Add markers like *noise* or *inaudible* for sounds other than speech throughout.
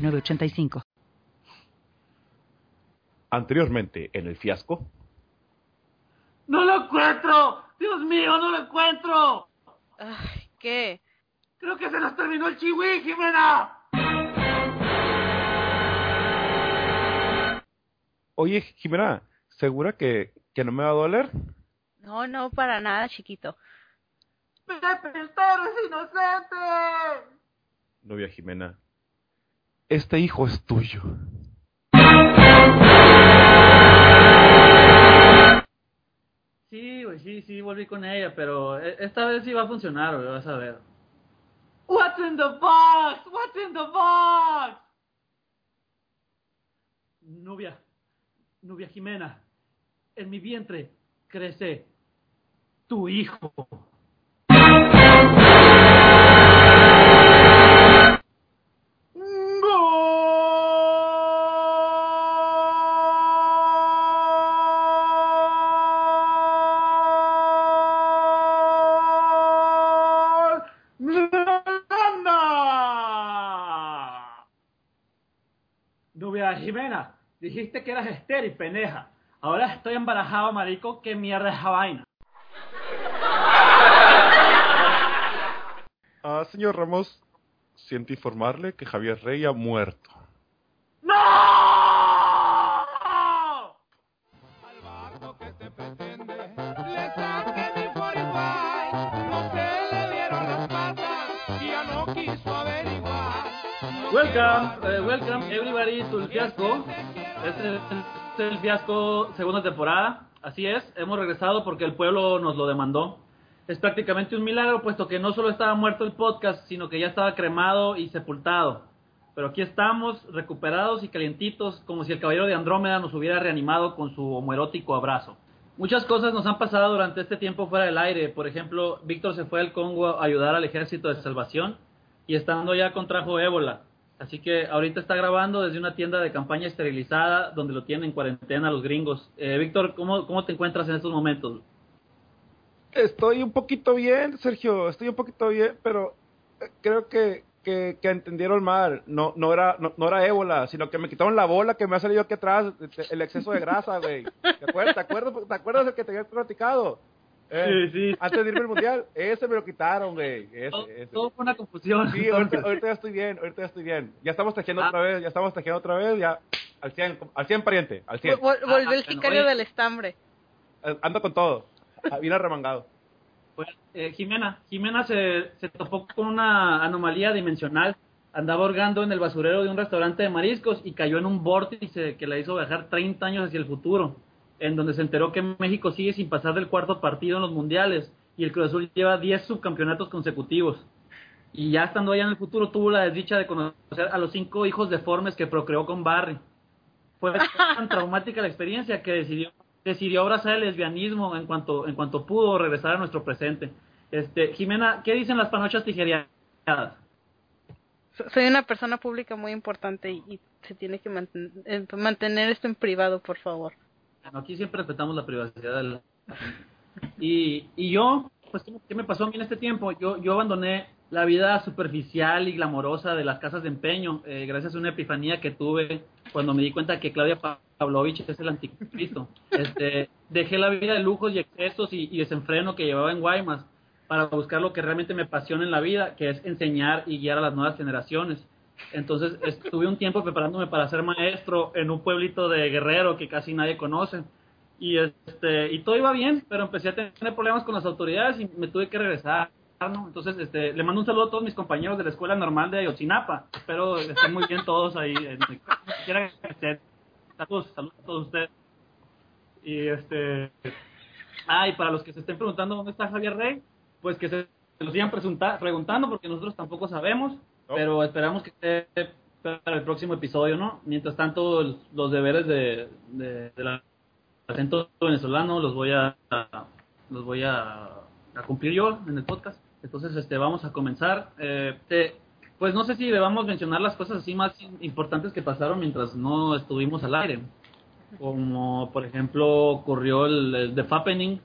906985. Anteriormente, en el fiasco. ¡No lo encuentro! ¡Dios mío, no lo encuentro! Ay, ¿qué? Creo que se nos terminó el chihui, Jimena. Oye, Jimena, ¿segura que, que no me va a doler? No, no, para nada, chiquito. ¡Pepe, es inocente! Novia Jimena, este hijo es tuyo. Sí, güey, sí, sí, volví con ella, pero e- esta vez sí va a funcionar, güey, vas a ver. What's in the box? What's in the box? Nubia, Nubia Jimena, en mi vientre crece tu hijo. Jimena, dijiste que eras estéril, peneja. Ahora estoy embarajado, marico, ¿qué mierda es esa vaina? Ah, señor Ramos, siento informarle que Javier Rey ha muerto. Welcome, eh, welcome everybody to el fiasco. Este es el fiasco segunda temporada. Así es, hemos regresado porque el pueblo nos lo demandó. Es prácticamente un milagro, puesto que no solo estaba muerto el podcast, sino que ya estaba cremado y sepultado. Pero aquí estamos, recuperados y calientitos, como si el caballero de Andrómeda nos hubiera reanimado con su homoerótico abrazo. Muchas cosas nos han pasado durante este tiempo fuera del aire. Por ejemplo, Víctor se fue al Congo a ayudar al ejército de salvación y estando ya contrajo ébola. Así que ahorita está grabando desde una tienda de campaña esterilizada donde lo tienen en cuarentena los gringos. Eh, Víctor, ¿cómo, ¿cómo te encuentras en estos momentos? Estoy un poquito bien, Sergio, estoy un poquito bien, pero eh, creo que, que, que entendieron mal. No, no, era, no, no era ébola, sino que me quitaron la bola que me ha salido aquí atrás, el exceso de grasa, güey. ¿Te acuerdas, te, acuerdas, ¿Te del que te había platicado? Eh, Sí, sí. Antes de irme al mundial, ese me lo quitaron, güey. Todo, Ese, ese. todo fue una confusión. Sí, ahorita, ahorita ya estoy bien, ahorita ya estoy bien. Ya estamos tejiendo Ah. otra vez, ya estamos tejiendo otra vez, ya al 100, al 100 pariente, al 100. Vol- volvió Ah, el bueno, sicario del estambre. Eh, Ando con todo, Ah, bien arremangado. Pues, eh, Jimena, Jimena se, se topó con una anomalía dimensional. Andaba hurgando en el basurero de un restaurante de mariscos y cayó en un vórtice que la hizo viajar 30 años hacia el futuro, en donde se enteró que México sigue sin pasar del cuarto partido en los mundiales y el Cruz Azul lleva 10 subcampeonatos consecutivos. Y ya estando allá en el futuro tuvo la desdicha de conocer a los cinco hijos deformes que procreó con Barry. Fue tan *laughs* traumática la experiencia que decidió decidió abrazar el lesbianismo en cuanto en cuanto pudo regresar a nuestro presente. Este, Jimena, ¿qué dicen las panochas tijereadas? So- Soy una persona pública muy importante y, y se tiene que manten- eh, mantener esto en privado, por favor. Bueno, aquí siempre respetamos la privacidad de la y, y yo, pues, ¿qué me- ¿qué me pasó a mí en este tiempo? Yo, yo abandoné la vida superficial y glamorosa de las casas de empeño, eh, gracias a una epifanía que tuve cuando me di cuenta que Claudia Pa- Pavlovich es el anticristo. Este, dejé la vida de lujos y excesos y, y desenfreno que llevaba en Guaymas para buscar lo que realmente me apasiona en la vida, que es enseñar y guiar a las nuevas generaciones. Entonces estuve un tiempo preparándome para ser maestro en un pueblito de Guerrero que casi nadie conoce. Y este y todo iba bien, pero empecé a tener problemas con las autoridades y me tuve que regresar. ¿no? Entonces, este, le mando un saludo a todos mis compañeros de la escuela normal de Ayotzinapa. Espero estén muy bien todos ahí. Saludos, saludos a todos ustedes. Y este. Ah, y para los que se estén preguntando dónde está Javier Rey, pues que se, se lo sigan preguntando porque nosotros tampoco sabemos, Pero esperamos que esté para el próximo episodio, ¿no? Mientras tanto, los deberes de, de, acento venezolano los voy a, los voy a, cumplir yo en el podcast. Entonces, este, vamos a comenzar. Eh, te- pues no sé si debamos mencionar las cosas así más importantes que pasaron mientras no estuvimos al aire. Como, por ejemplo, ocurrió el, el The Fappening,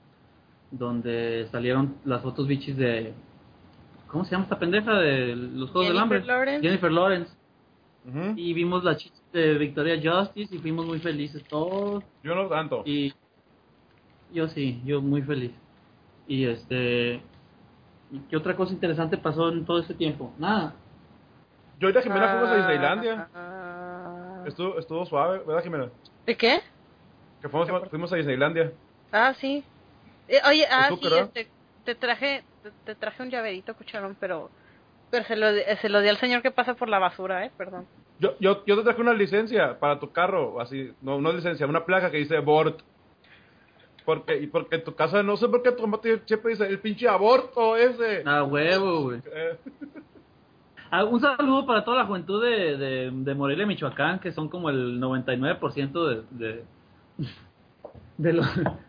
donde salieron las fotos bichis de... ¿Cómo se llama esta pendeja? De los Juegos del Jennifer Hambre. Lawrence. Jennifer Lawrence. Y vimos la chiste de Victoria Justice y fuimos muy felices todos. Yo no tanto. Y yo sí, yo muy feliz. Y este... ¿y ¿Qué otra cosa interesante pasó en todo este tiempo? Nada. Yo y la Jimena fuimos a Disneylandia. Ah, Estuvo, estuvo suave, ¿verdad, Jimena? ¿De qué? Que fuimos, fuimos a Disneylandia. Ah, sí. Eh, oye, ah, sí, este, te traje, te, te traje un llaverito, cucharón, pero, pero se lo, se lo di al señor que pasa por la basura, eh, perdón. Yo, yo, yo te traje una licencia para tu carro, así, no, no licencia, una placa que dice abort. Porque, y porque en tu casa, no sé por qué tu mamá te- siempre dice el pinche aborto ese. A huevo, güey. Eh, Ah, un saludo para toda la juventud de, de, de Morelia, Michoacán, que son como el 99% de, de, de, los,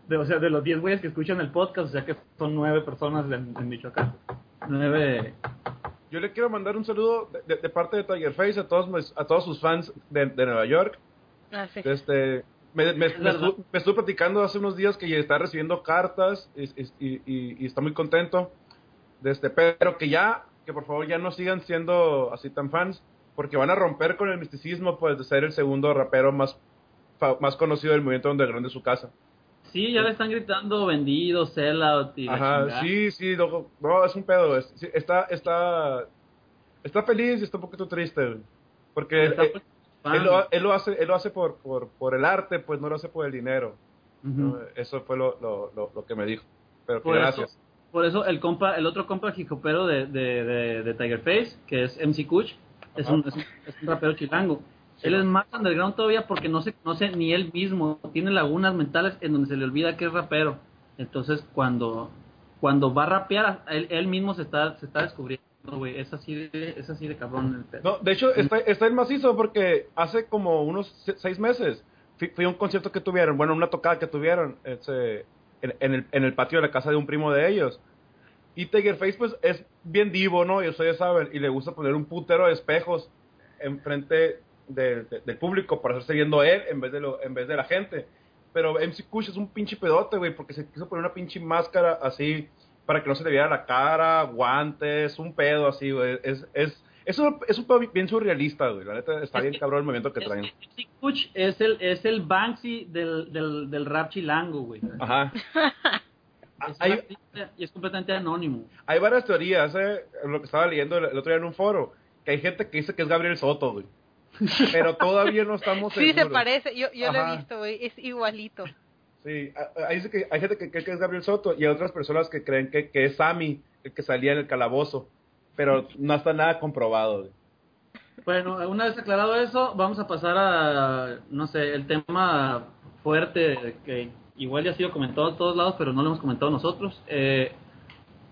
de, o sea, de los 10 güeyes que escuchan el podcast, o sea que son 9 personas en, en Michoacán. 9... yo le quiero mandar un saludo de, de- de parte de Tiger Face a todos, mis- a todos sus fans de, de Nueva York. Ah, sí. Este, me, me, me estuve platicando hace unos días que ya está recibiendo cartas y, y- y- y está muy contento. De este, pero que ya, que por favor ya no sigan siendo así tan fans, porque van a romper con el misticismo pues de ser el segundo rapero más, más conocido del movimiento underground de su casa. Sí, ya le están gritando vendido, sellout y Ajá, sí, sí, loco. no, es un pedo. es- sí, está, está, está feliz y está un poquito triste, porque él, pues, él lo, él lo hace, él lo hace por, por, por el arte, pues no lo hace por el dinero. Ujú. ¿no? Eso fue lo, lo, lo, que me dijo. Pero Por gracias. eso, por eso el compa, el otro compa hijopero de, de, de, de Tiger Face, que es MC Kuch, es un, es, un, es un rapero chilango. Él es más underground todavía porque no se conoce ni él mismo. Tiene lagunas mentales en donde se le olvida que es rapero. Entonces, cuando cuando va a rapear, él, él mismo se está se está descubriendo, güey. Es así de, es así de cabrón el pedo. No, de hecho, está, está en macizo porque hace como unos se- seis meses fui, fui a un concierto que tuvieron, bueno, una tocada que tuvieron ese, en, en el, en el patio de la casa de un primo de ellos. Y Tiger Face, pues, es bien divo, ¿no? Y ustedes saben, y le gusta poner un putero de espejos enfrente de- de- del público para hacerse viendo él en vez de, lo, en vez de la gente. Pero MC Kush es un pinche pedote, güey, porque se quiso poner una pinche máscara así para que no se le viera la cara, guantes, un pedo así, güey. Es, es, es, un, es un pedo bien surrealista, güey. La neta está Es bien que- cabrón el movimiento que traen. MC Kuch es el, es el Banksy del, del, del rap chilango, güey. Ajá. *laughs* Es Hay, un artista y es completamente anónimo. hay varias teorías, ¿eh? Lo que estaba leyendo el, el otro día en un foro, que hay gente que dice que es Gabriel Soto, güey. *laughs* Pero todavía no estamos Sí, se seguros. parece, yo, yo lo he visto, güey, es igualito. Sí, a- a- hay, hay gente que cree que es Gabriel Soto y hay otras personas que creen que, que es Sammy, el que salía en el calabozo. Pero no está nada comprobado. güey. Bueno, una vez aclarado eso, vamos a pasar a, no sé, el tema fuerte que igual ya ha sido comentado en todos lados, pero no lo hemos comentado nosotros. Eh,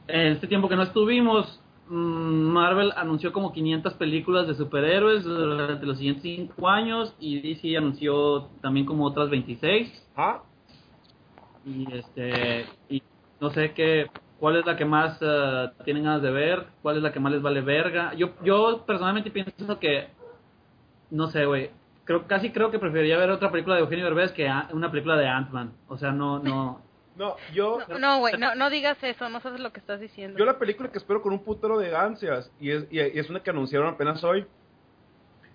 en este tiempo que no estuvimos, Marvel anunció como 500 películas de superhéroes durante los siguientes 5 años y DC anunció también como otras 26 ¿Ah? y este y no sé qué cuál es la que más eh, tienen ganas de ver cuál es la que más les vale verga. Yo yo personalmente pienso que no sé güey creo casi creo que preferiría ver otra película de Eugenio Derbez que una película de Ant-Man. O sea no no *laughs* No, yo, No, no, güey, no, no digas eso, no sabes lo que estás diciendo. yo la película que espero con un putero de ansias, y es, y, y es una que anunciaron apenas hoy,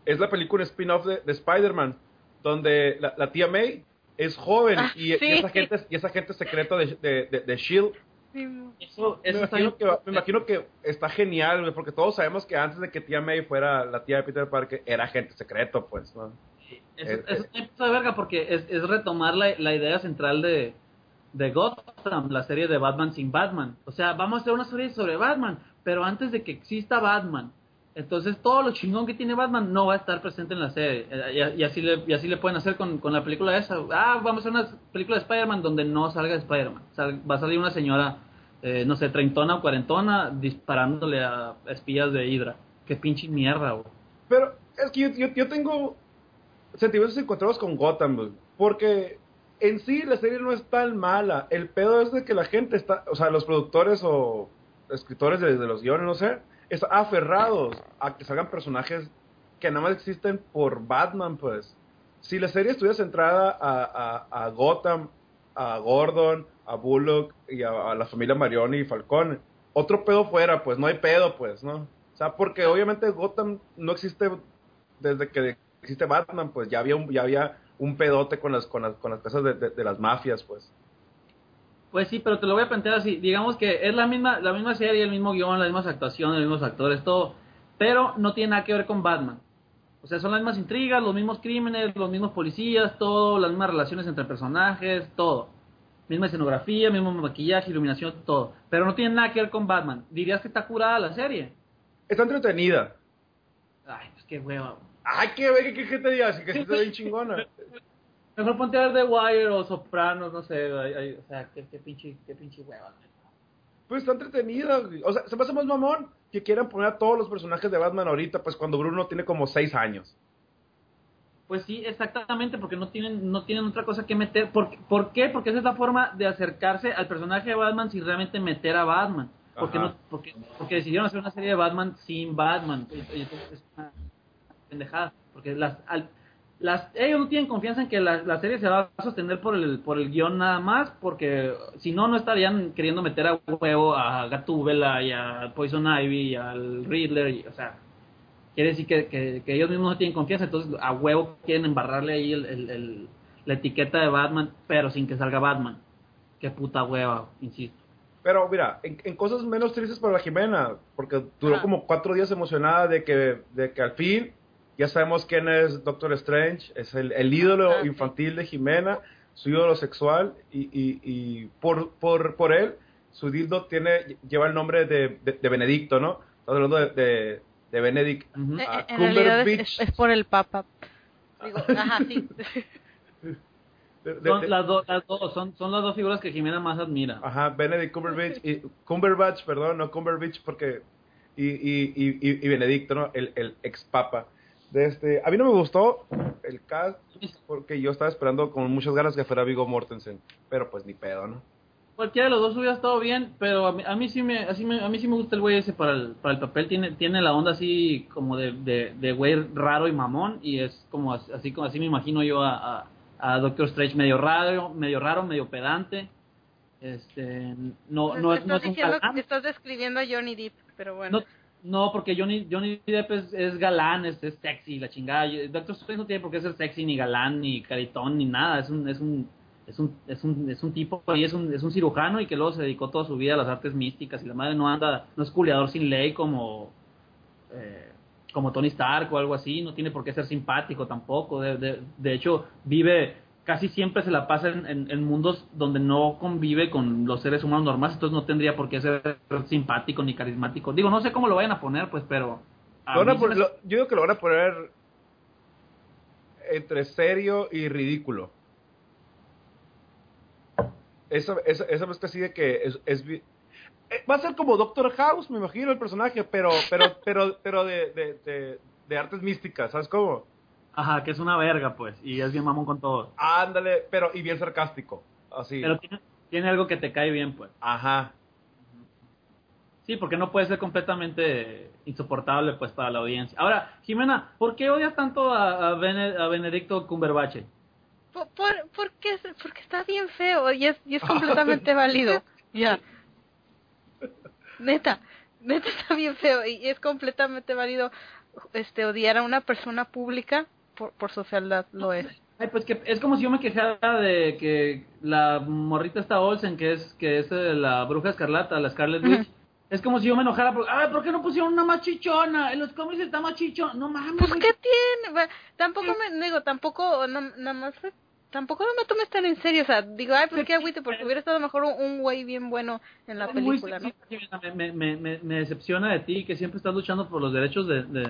es la película spin-off de, de Spider-Man, donde la, la tía May es joven Ah, y, y sí. esa gente, y esa gente secreta de, de, de, de S.H.I.E.L.D. Sí, eso Me eso está imagino, que, bien- me imagino que está genial, güey, porque todos sabemos que antes de que tía May fuera la tía de Peter Parker, era agente secreto, pues, ¿no? Eso, Eh, eso también pasa de verga porque es, es retomar la, la idea central de, de Gotham, la serie de Batman sin Batman. O sea, vamos a hacer una serie sobre Batman, pero antes de que exista Batman. Entonces todo lo chingón que tiene Batman no va a estar presente en la serie. Eh, Y, así, le, y así le pueden hacer con, con la película esa. Ah, vamos a hacer una película de Spider-Man donde no salga Spider-Man. Va a salir una señora, eh, no sé, treintona o cuarentona disparándole a espías de Hydra. Qué pinche mierda, güey. Pero Es que yo, yo, yo tengo sentimientos encontrados con Gotham, güey, porque en sí la serie no es tan mala. El pedo es de que la gente está, o sea, los productores o escritores de, los guiones, no sé, están aferrados a que salgan personajes que nada más existen por Batman, pues. Si la serie estuviera centrada a, a, a Gotham, a Gordon, a Bullock y a, a la familia Marioni y Falcone, otro pedo fuera, pues no hay pedo, pues, ¿no? O sea, porque obviamente Gotham no existe desde que existe Batman, pues ya había un, ya había un pedote con las, con las, con las casas de, de- de las mafias, pues. Pues sí, pero te lo voy a plantear así. Digamos que es la misma, la misma serie, el mismo guion, las mismas actuaciones, los mismos actores, todo. Pero no tiene nada que ver con Batman. O sea, son las mismas intrigas, los mismos crímenes, los mismos policías, todo, las mismas relaciones entre personajes, todo. Misma escenografía, mismo maquillaje, iluminación, todo. Pero no tiene nada que ver con Batman. ¿Dirías que está curada la serie? Está entretenida. Ay, pues qué hueva. Ay, qué, qué, qué, qué te digas, que está bien chingona. *laughs* Mejor ponte a ver The Wire o Sopranos, no sé. ay, ay, o sea, qué, qué pinche, qué pinche hueva. Pues está entretenida, güey. O sea, se me hace más mamón que quieran poner a todos los personajes de Batman ahorita, pues cuando Bruno tiene como seis años. Pues sí, exactamente, porque no tienen, no tienen otra cosa que meter. ¿Por, ¿Por qué? Porque esa es la forma de acercarse al personaje de Batman sin realmente meter a Batman. Porque, Ajá. no, porque, porque decidieron hacer una serie de Batman sin Batman. Entonces es una pendejada. Porque las, al- las, ellos no tienen confianza en que la, la serie se va a sostener por el, por el guion nada más, porque si no, no estarían queriendo meter a huevo a Gatúbela y a Poison Ivy y al Riddler. Y, o sea, quiere decir que, que, que ellos mismos no tienen confianza, entonces a huevo quieren embarrarle ahí el, el- el- la etiqueta de Batman, pero sin que salga Batman. Qué puta hueva, insisto. Pero mira, en, en cosas menos tristes para la Jimena, porque duró Ajá. como cuatro días emocionada de que, de que al fin ya sabemos quién es Doctor Strange, es el, el ídolo sí. infantil de Jimena, su ídolo sexual, y, y, y por, por, por él, su dildo tiene, lleva el nombre de, de, de Benedicto, ¿no? Estamos hablando de, de, de Benedict Ujú. A en realidad es, Cumberbatch. es- es por el Papa. Digo, ajá, sí. *laughs* de- de- Son las, dos las dos, son, son las dos figuras que Jimena más admira. Ajá, Benedict Cumberbatch, y, Cumberbatch, perdón, no Cumberbatch, porque, y, y, y, y- y Benedicto, ¿no? El, el ex papa. De este, a mí no me gustó el cast, porque yo estaba esperando con muchas ganas que fuera Vigo Mortensen, pero pues ni pedo, ¿no? Cualquiera de los dos hubiera estado bien, pero a mí, a mí sí me, así me, a mí sí me gusta el güey ese para el, para el papel. Tiene, tiene la onda así como de, de, de güey raro y mamón y es como as- así como así me imagino yo a, a, a Doctor Strange medio raro, medio raro, medio pedante. Este, no, no, es- no estás, es un diciendo, estás describiendo a Johnny Depp, pero bueno. No, no, porque Johnny, Johnny Depp es, es galán, es, sexy, la chingada. Doctor Strange no tiene por qué ser sexy, ni galán, ni caritón, ni nada. Es un, es un, es un, es un, es un tipo y es un, es un cirujano y que luego se dedicó toda su vida a las artes místicas y la madre no anda, no es culiador sin ley como, eh, como Tony Stark o algo así. No tiene por qué ser simpático tampoco. De, de hecho, vive casi siempre se la pasa en, en- en mundos donde no convive con los seres humanos normales, entonces no tendría por qué ser simpático ni carismático. Digo, no sé cómo lo vayan a poner, pues, pero... a Lo me- lo- yo digo que lo van a poner entre serio y ridículo. Esa, esa, esa que así de que es, es vi- eh, va a ser como Doctor House, me imagino el personaje, pero pero pero pero de, de, de, de artes místicas, ¿sabes cómo? Ajá, que es una verga, pues, y es bien mamón con todo. Ándale, pero y bien sarcástico, así. Pero tiene, tiene algo que te cae bien, pues. Ajá. Sí, porque no puede ser completamente insoportable, pues, para la audiencia. Ahora, Jimena, ¿por qué odias tanto a, a, Bene- a Benedicto Cumberbatch? Por, por, porque, es- porque está bien feo y es, y es *laughs* completamente válido. Ya. Neta, neta está bien feo y es completamente válido este odiar a una persona pública por, por su fealdad, lo es. Ay, pues que es como si yo me quejara de que la morrita esta Olsen, que es que es eh, la bruja escarlata, la Scarlet Witch, es como si yo me enojara por, ay, ¿por qué no pusieron una más chichona? En los cómics está más chichona. No mames. Pues qué tiene, tampoco me digo, tampoco nada más tampoco no me tomes tan en serio, o sea, digo, ay, pues qué agüite, porque hubiera estado mejor un, güey bien bueno en la película, ¿no? Me, me, me, me decepciona de ti que siempre estás luchando por los derechos de, de,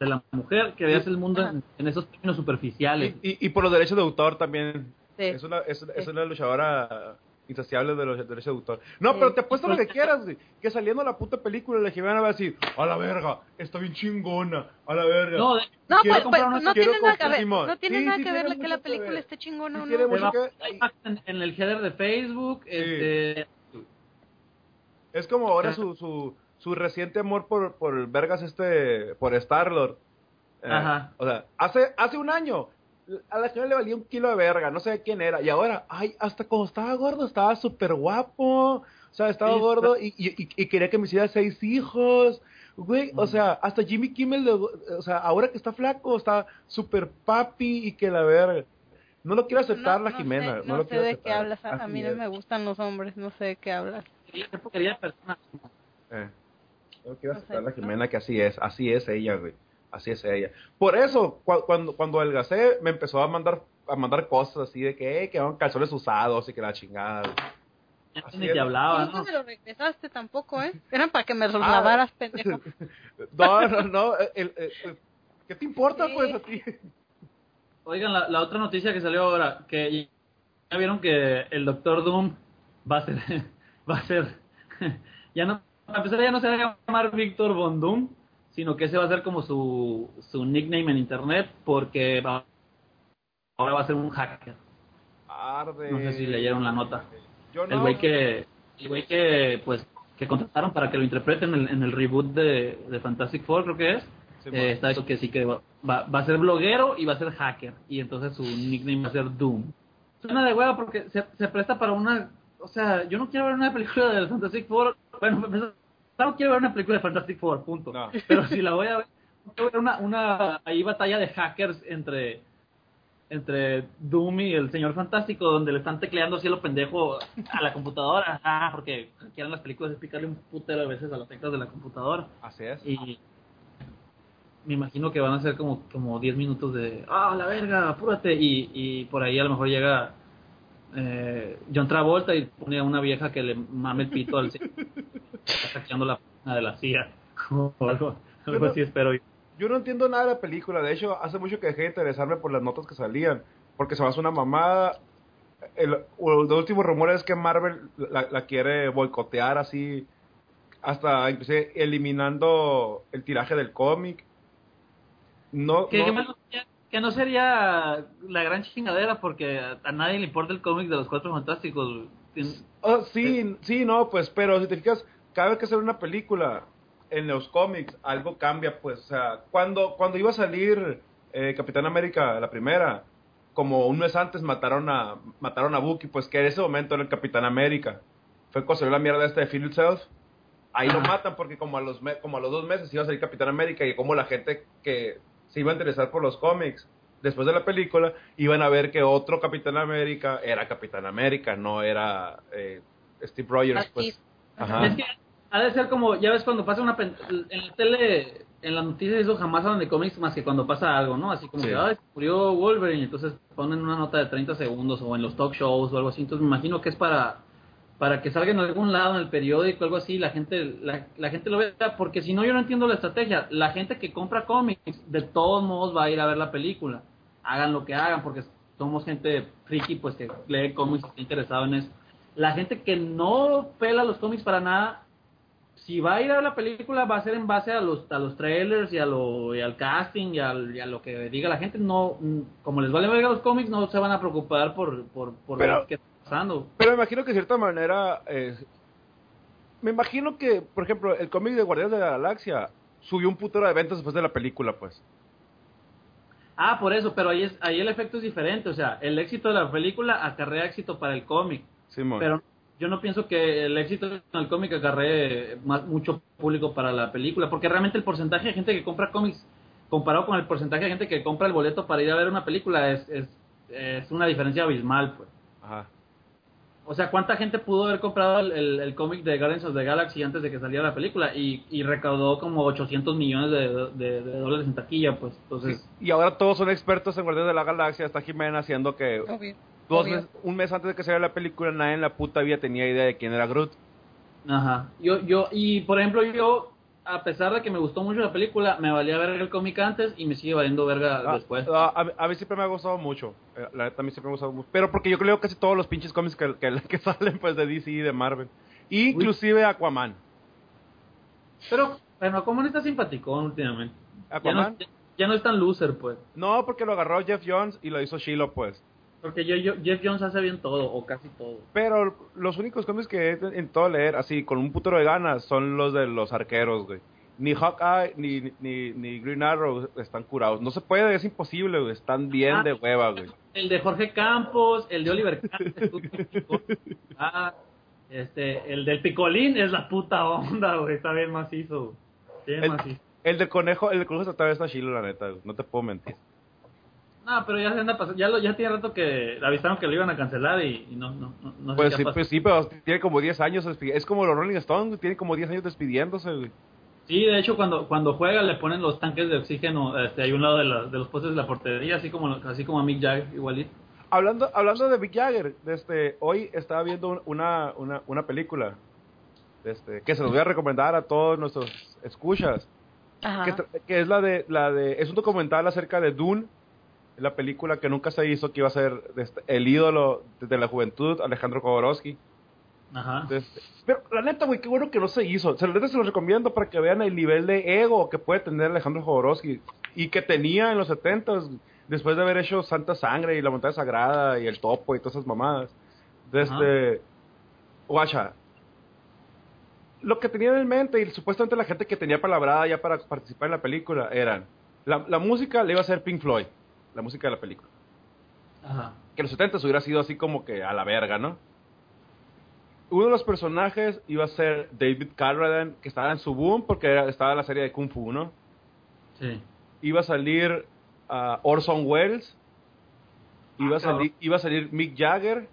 de la mujer, que veas el mundo en, en esos términos superficiales. Y, y, y por los derechos de autor también. Sí. Es una es, es Sí. una luchadora insaciables de los derechos de autor. No, pero te apuesto lo que quieras, güey. Que saliendo la puta película, la Jimena va a decir, a la verga, está bien chingona, a la verga. No, No, pues, pues, no tiene nada que ver, no tiene Sí, nada sí que tiene ver que la película ver. esté chingona o Sí no. hay imágenes en, en el header de Facebook, este, Es como ahora su, su, su reciente amor por, por el Vergas este, por Star-Lord. Eh, Ajá. O sea, hace, hace un año, a la señora le valía un kilo de verga, no sé quién era. Y ahora, ay, hasta cuando estaba gordo, estaba súper guapo. O sea, estaba Sí, gordo y, y, y- y quería que me hiciera seis hijos. Güey, o sea, hasta Jimmy Kimmel, o sea, ahora que está flaco, está súper papi y que la verga. No lo quiero aceptar la Jimena. Sé, no, no lo sé quiero de aceptar. qué hablas. A, a mí no me gustan los hombres, no sé de qué hablas. qué porquería de persona. Eh, no quiero No aceptar sé, la ¿no? Jimena que así es, así es ella, güey. Así es ella. Por eso, cua- cuando, cuando adelgacé, me empezó a mandar a mandar cosas así de que, eh, que van calzones usados y que la chingada. Así ni te hablaba, ¿no? me lo regresaste tampoco, ¿eh? Eran para que me los Ah. lavaras, pendejo. *laughs* No, no, no. el- el- el- ¿Qué te importa, Sí. pues, a ti? Oigan, la, la otra noticia que salió ahora, que ya vieron que el Doctor Doom va a ser, *laughs* va a ser, *laughs* ya no, a pesar ya no se va a llamar Víctor Von Doom, sino que ese va a ser como su, su nickname en internet, porque va- ahora va a ser un hacker. Arde. No sé si leyeron la nota. Yo no. El güey que, el güey que, pues, que contrataron para que lo interpreten en el, en el reboot de, de Fantastic Four, creo que es. Sí, eh, está eso que sí que va, va, va a ser bloguero y va a ser hacker. Y entonces su nickname va a ser Doom. Suena de hueva porque se, se presta para una... O sea, yo no quiero ver una película de Fantastic Four. Bueno, empezar, no quiero ver una película de Fantastic Four, punto. No. *laughs* Pero si la voy a ver, quiero ver una, una ahí batalla de hackers entre entre Doom y el Señor Fantástico, donde le están tecleando así a lo pendejo a la computadora. Ah, porque quieran las películas es picarle un putero de veces a las teclas de la computadora. Así es. Y me imagino que van a ser como, como 10 minutos de, ah, la verga, apúrate. Y, y por ahí a lo mejor llega eh, John Travolta y pone a una vieja que le mame el pito al *laughs* está saqueando la p- de la CIA. *laughs* o algo, algo así espero. yo. Yo no entiendo nada de la película. De hecho, hace mucho que dejé de interesarme por las notas que salían. Porque se me hace una mamada. El, el último rumor es que Marvel la, la quiere boicotear así. Hasta inclusive eliminando el tiraje del cómic. No, Que, no- no sería, que no sería la gran chingadera porque a, nadie le importa el cómic de los Cuatro Fantásticos. Oh, sí, sí, no, pues, pero si te fijas, cada vez que sale una película en los cómics, algo cambia, pues, o sea, cuando, cuando iba a salir eh, Capitán América, la primera, como un mes antes mataron a, mataron a Bucky, pues, que en ese momento era el Capitán América. Fue cuando salió la mierda esta de Feel Itself. Ahí lo matan porque como a los me- como a los dos meses iba a salir Capitán América y como la gente que se iba a interesar por los cómics después de la película iban a ver que otro Capitán América era Capitán América, no era eh, Steve Rogers. Pues. Ajá. Es que ha de ser como, ya ves, cuando pasa una. pen- En la tele, en las noticias, eso jamás hablan de cómics más que cuando pasa algo, ¿no? Así como Sí. que, se murió Wolverine, entonces ponen una nota de 30 segundos o en los talk shows o algo así. Entonces me imagino que es para para que salga en algún lado en el periódico algo así la gente la, la gente lo vea porque si no yo no entiendo la estrategia la gente que compra cómics de todos modos va a ir a ver la película hagan lo que hagan porque somos gente friki pues que lee cómics y está interesado en eso la gente que no pela los cómics para nada si va a ir a ver la película va a ser en base a los a los trailers y a lo y al casting y, al- y a lo que diga la gente no mm, como les vale verga los cómics no se van a preocupar por por, por Pero- qué está pasando Pero me imagino que de cierta manera, eh, me imagino que, por ejemplo, el cómic de Guardianes de la Galaxia subió un putero de ventas después de la película, pues. Ah, por eso, pero ahí, es, ahí el efecto es diferente. O sea, el éxito de la película acarrea éxito para el cómic. Simón. Pero yo no pienso que el éxito en el cómic acarree más, mucho público para la película. Porque realmente el porcentaje de gente que compra cómics, comparado con el porcentaje de gente que compra el boleto para ir a ver una película, es, es, es una diferencia abismal, pues. Ajá. O sea, ¿cuánta gente pudo haber comprado el, el, el cómic de Guardians of the Galaxy antes de que saliera la película? Y, y recaudó como 800 millones de, de- de dólares en taquilla, pues. Entonces, Y ahora todos son expertos en Guardianes de la Galaxia. Está Jimena haciendo que Obvio. Dos mes- un mes antes de que saliera la película nadie en la puta vida tenía idea de quién era Groot. Ajá. Yo, yo, y por ejemplo, yo a pesar de que me gustó mucho la película, me valía verga el cómic antes y me sigue valiendo verga Ah, después. ah, a, mí- a mí siempre me ha gustado mucho. Eh, La neta, a mí siempre me ha gustado mucho. Pero porque yo creo casi todos los pinches cómics que, que, *laughs* que salen pues de DC y de Marvel. Inclusive Aquaman. Pero, bueno, no está simpaticón últimamente. Ya Aquaman. no, ya no es tan loser, pues. No, porque lo agarró Jeff Jones y lo hizo Shiloh, pues. Porque yo, yo- Jeff Jones hace bien todo, o casi todo. Pero los únicos cómics que he intentado leer, así, con un putero de ganas, son los de los arqueros, güey. Ni Hawkeye ni, ni, ni Green Arrow están curados. No se puede, es imposible, güey. Están bien Ah. de hueva, güey. El de Jorge Campos, el de Oliver Cáceres, *laughs* ah, este, el del Picolín es la puta onda, güey. Está bien macizo. Bien El, macizo. el de conejo, el de conejo vez está chilo, la neta, güey. No te puedo mentir. No, pero ya se anda pasando, ya, lo, ya tiene rato que avisaron que lo iban a cancelar y, y no, no, no, no sé Pues qué sí, pasado. pues sí, pero tiene como 10 años. Es como los Rolling Stones, tiene como 10 años despidiéndose, güey. Sí, de hecho, cuando, cuando juega le ponen los tanques de oxígeno este, hay un lado de, la- de los postes de la portería, así como, así como a Mick Jagger, igualito. Hablando, hablando de Mick Jagger, este, hoy estaba viendo un- una, una, una película este, que se los voy a recomendar a todos nuestros escuchas. Ajá. que, que es la de la de es un documental acerca de Dune la película que nunca se hizo que iba a ser este, el ídolo de la juventud Alejandro Jodorowsky. Ajá. Este, pero la neta güey qué bueno que no se hizo. Se, la neta se los recomiendo para que vean el nivel de ego que puede tener Alejandro Jodorowsky y que tenía en los 70 después de haber hecho Santa Sangre y la montaña sagrada y el topo y todas esas mamadas. Desde guacha lo que tenían en mente y supuestamente la gente que tenía palabrada ya para participar en la película eran la, la música le iba a ser Pink Floyd, la música de la película. Ajá. Que en los 70 hubiera sido así como que a la verga, ¿no? Uno de los personajes iba a ser David Carradine, que estaba en su boom porque era- estaba en la serie de Kung Fu, ¿no? Sí. Iba a salir ah, Orson Welles, iba, a Ah, salir, iba a salir Mick Jagger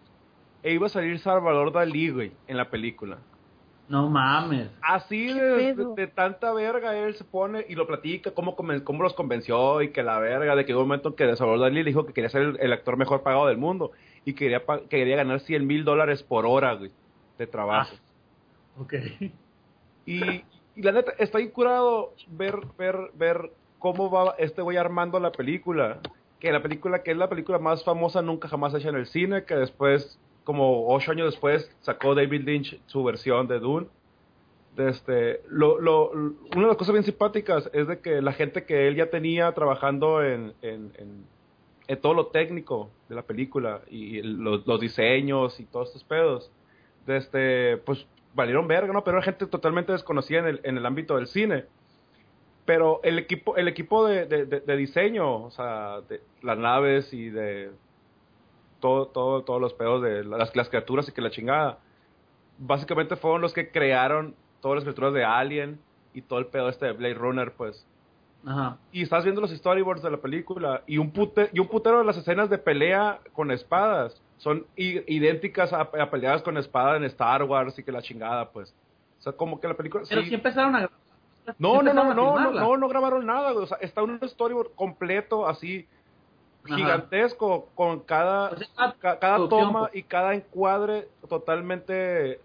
e iba a salir Salvador Dalí, güey, en la película. No mames. Así ¿Qué de, de- tanta verga él se pone y lo platica cómo, cómo los convenció y que la verga de que hubo un momento en que Salvador Dalí le dijo que quería ser el, el actor mejor pagado del mundo y quería, quería ganar 100 mil dólares por hora güey, de trabajo. Ok. Y, y la neta, está incurado ver, ver, ver cómo va este güey armando la película. Que la película, que es la película más famosa nunca jamás hecha en el cine, que después, como ocho años después, sacó David Lynch su versión de Dune. De este, lo, lo, una de las cosas bien simpáticas es de que la gente que él ya tenía trabajando en, en, en, en todo lo técnico de la película y los, los diseños y todos estos pedos, de este, pues valieron verga, ¿no? Pero era gente totalmente desconocida en el, en el ámbito del cine. Pero el equipo, el equipo de, de, de- de diseño, o sea, de las naves y de todo, todo, todos los pedos de las, las criaturas y que la chingada, básicamente fueron los que crearon todas las criaturas de Alien y todo el pedo este de Blade Runner, pues Ajá. y estás viendo los storyboards de la película y un pute, y un putero de las escenas de pelea con espadas son idénticas a, a peleadas con espada en Star Wars y que la chingada pues o sea como que la película Pero sí. sí empezaron a no sí no no no no filmarla. no no grabaron nada o sea está un storyboard completo así Ajá. gigantesco con cada O sea, ca- cada toma y cada encuadre totalmente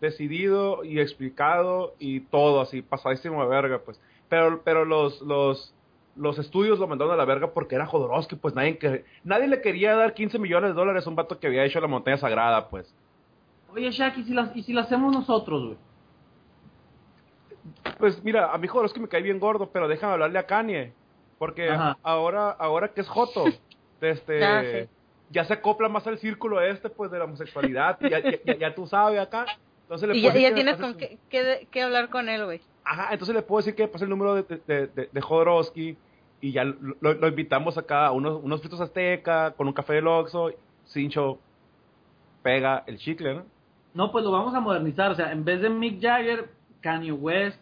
decidido y explicado y todo así pasadísimo de verga pues pero pero los los los estudios lo mandaron a la verga porque era Jodorowsky pues nadie que nadie le quería dar 15 millones de dólares a un vato que había hecho la montaña sagrada pues Oye, Shaq, ¿y si, las, ¿y si la hacemos nosotros, güey? pues mira a mi Jodorowsky me cae bien gordo pero déjame hablarle a Kanye porque Ajá. ahora ahora que es Joto *laughs* este Ah, sí. ya se acopla más al círculo este pues de la homosexualidad y ya, ya, ya- ya tú sabes acá entonces le Y ya, ya tienes con qué, qué, qué hablar con él, güey. Ajá, entonces le puedo decir que pase el número de, de, de, de Jodorowsky y ya lo, lo invitamos acá a unos, unos fritos azteca con un café del Oxxo, Cincho pega el chicle, ¿no? No, pues lo vamos a modernizar. O sea, en vez de Mick Jagger, Kanye West,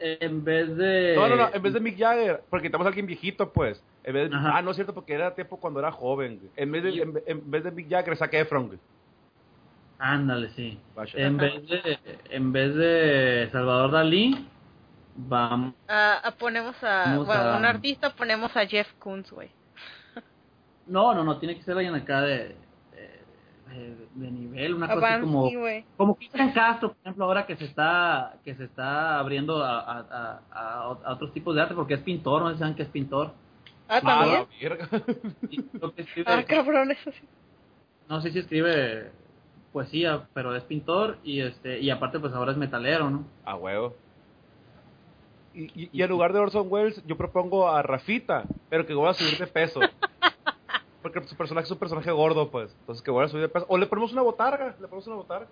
en vez de... No, no, no, en vez de Mick Jagger, porque estamos a alguien viejito, pues. En vez de- Ajá. ah, no es cierto, porque era tiempo cuando era joven. güey. En vez de, en, en vez de Mick Jagger, saqué Efron, güey. Ándale, sí. Vaya. En vez de, en vez de Salvador Dalí, vamos... Ah, ah, ponemos a, Vamos bueno, a- un artista, ponemos a Jeff Koons, güey. No, no, no, tiene que ser alguien acá de... de- eh, de nivel, una cosa así como güey. como Cristian Castro, por ejemplo, ahora que se está que se está abriendo a, a, a- otros tipos de arte porque es pintor, no sé si saben que es pintor. Ah, Ah, también. escribe- Ah, cabrón, eso sí. no sé si escribe poesía, pero es pintor y este y aparte pues ahora es metalero, ¿no? A huevo. Y, y, y en lugar de Orson Welles, yo propongo a Rafita, pero que voy a subir de peso. Porque su personaje es un personaje gordo, pues. Entonces que voy a subir de peso. O le ponemos una botarga. Le ponemos una botarga.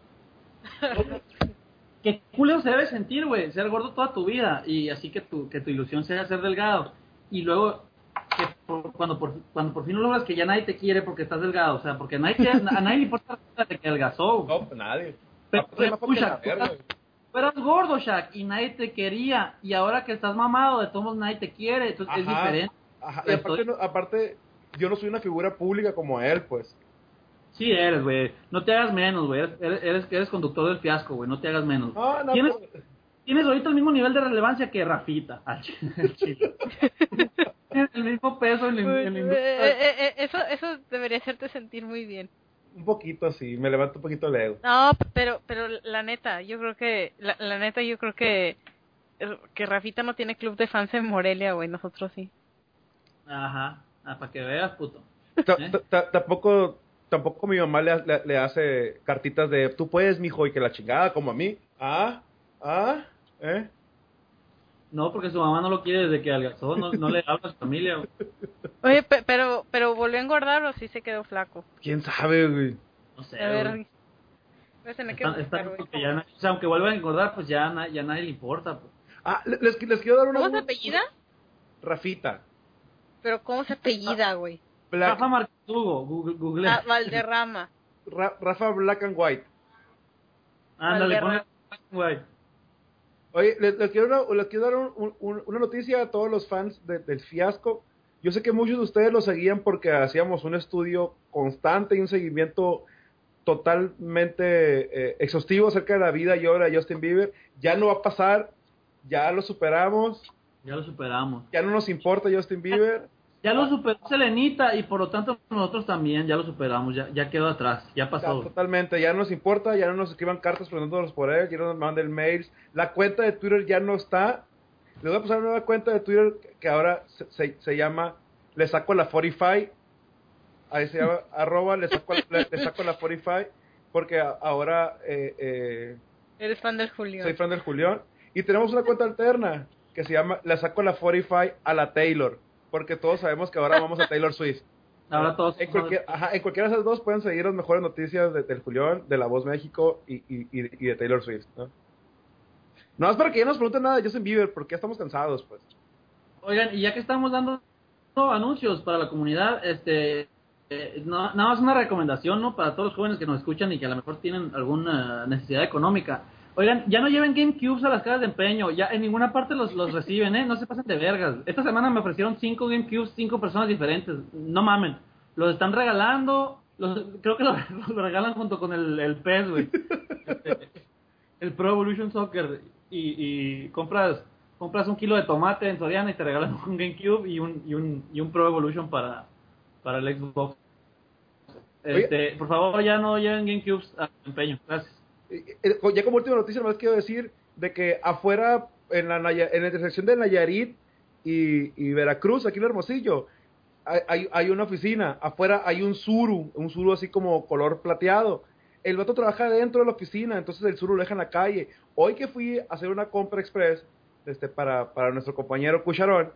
*laughs* Qué culero se debe sentir, güey, ser gordo toda tu vida y así que tu que tu ilusión sea ser delgado y luego que por- cuando por cuando por fin lo logras que ya nadie te quiere porque estás delgado, o sea, porque nadie te- a nadie le importa de que adelgazó. No, pues nadie. Pero, escucha, la güey. Tú eras gordo, Shaq, y nadie te quería. Y ahora que estás mamado, de todos modos nadie te quiere. Entonces es Ajá. diferente. Ajá, y aparte, no- aparte, yo no soy una figura pública como él, pues. Sí eres, güey. No te hagas menos, güey. Eres, eres, conductor del fiasco, güey. No te hagas menos. No, no, ¿Tienes, tienes ahorita el mismo nivel de relevancia que Rafita. *laughs* *laughs* Tienes el mismo peso en la, Uy, en eh, eh, eh, eso, eso debería hacerte sentir muy bien. un poquito así, me levanto un poquito el ego. No, pero, pero la neta, yo creo que, la, la neta, yo creo que, que Rafita no tiene club de fans en Morelia, güey, nosotros sí. Ajá. Ah, para que veas, puto. ¿Eh? ta- ta- Tampoco, tampoco mi mamá le, le- le hace cartitas de tú puedes, mijo, y que la chingada, como a mí. Ah, ah, ¿eh? No, porque su mamá no lo quiere desde que adelgazó. No, no le habla a su familia, güey. *laughs* Oye, pe- pero, pero volvió a engordar o sí se quedó flaco. ¿Quién sabe, güey? No sé. A ver, a tener que Está- está buscar, güey. ya, o sea, aunque vuelva a engordar, pues ya, ya nadie le importa. pues. Ah, le- les, les quiero dar una... ¿Cómo se apellida? Rafita. Pero ¿cómo se apellida, güey? Black- Rafa Hugo, Google. Google. Ah, Valderrama. Ra- Rafa Black and White. Ándale, Valderrama. ponle güey. Oye, les, les quiero, dar- les quiero dar un- un- una noticia a todos los fans de- del fiasco. Yo sé que muchos de ustedes lo seguían porque hacíamos un estudio constante y un seguimiento totalmente eh, exhaustivo acerca de la vida y obra de Justin Bieber. Ya no va a pasar, ya lo superamos, Ya lo superamos. ya no nos importa Justin Bieber. *laughs* Ya lo superó Selenita y por lo tanto nosotros también ya lo superamos. Ya, ya quedó atrás. Ya Ya, pasó. totalmente, ya no nos importa, ya no nos escriban cartas preguntándonos por él, ya no nos manden mails. La cuenta de Twitter ya no está. Les voy a pasar una nueva cuenta de Twitter que ahora se, se- se llama Le saco la 45. Ahí se llama *laughs* arroba le saco, le, le saco la 45. Porque a- ahora eh, eh, Eres fan del Julio. soy fan del Julián. Y tenemos una cuenta alterna que se llama Le saco la 45 a la Taylor. Porque todos sabemos que ahora vamos a Taylor Swift. *laughs* Ahora todos. En, cualquier, ajá, en cualquiera de esas dos pueden seguir las mejores noticias de, del Julián, de La Voz México y, y, y, de Taylor Swift. ¿no? no más para que ya nos pregunten nada de Justin Bieber, porque ya estamos cansados, pues. Oigan, y ya que estamos dando anuncios para la comunidad, este. eh, no- nada más una recomendación, ¿no? Para todos los jóvenes que nos escuchan y que a lo mejor tienen alguna necesidad económica. Oigan, ya no lleven GameCubes a las casas de empeño, ya en ninguna parte los, los reciben, ¿eh? No se pasen de vergas. Esta semana me ofrecieron cinco GameCubes, cinco personas diferentes. No mamen. Los están regalando, los, creo que los, *laughs* los regalan junto con el, el PES, güey. Este, *laughs* el Pro Evolution Soccer. Y, y compras compras un kilo de tomate en Soriana y te regalan un GameCube y un, y un, y un Pro Evolution para, para el Xbox. Este, por favor, ya no lleven GameCubes al empeño. Gracias. Eh, eh, Ya como última noticia, más quiero decir de que afuera, en la, en la intersección de Nayarit y, y Veracruz, aquí en Hermosillo, hay, hay, hay una oficina. Afuera hay un suru, un suru así como color plateado. El vato trabaja dentro de la oficina, entonces el suru lo deja en la calle. Hoy que fui a hacer una compra express este, para, para nuestro compañero Cucharón,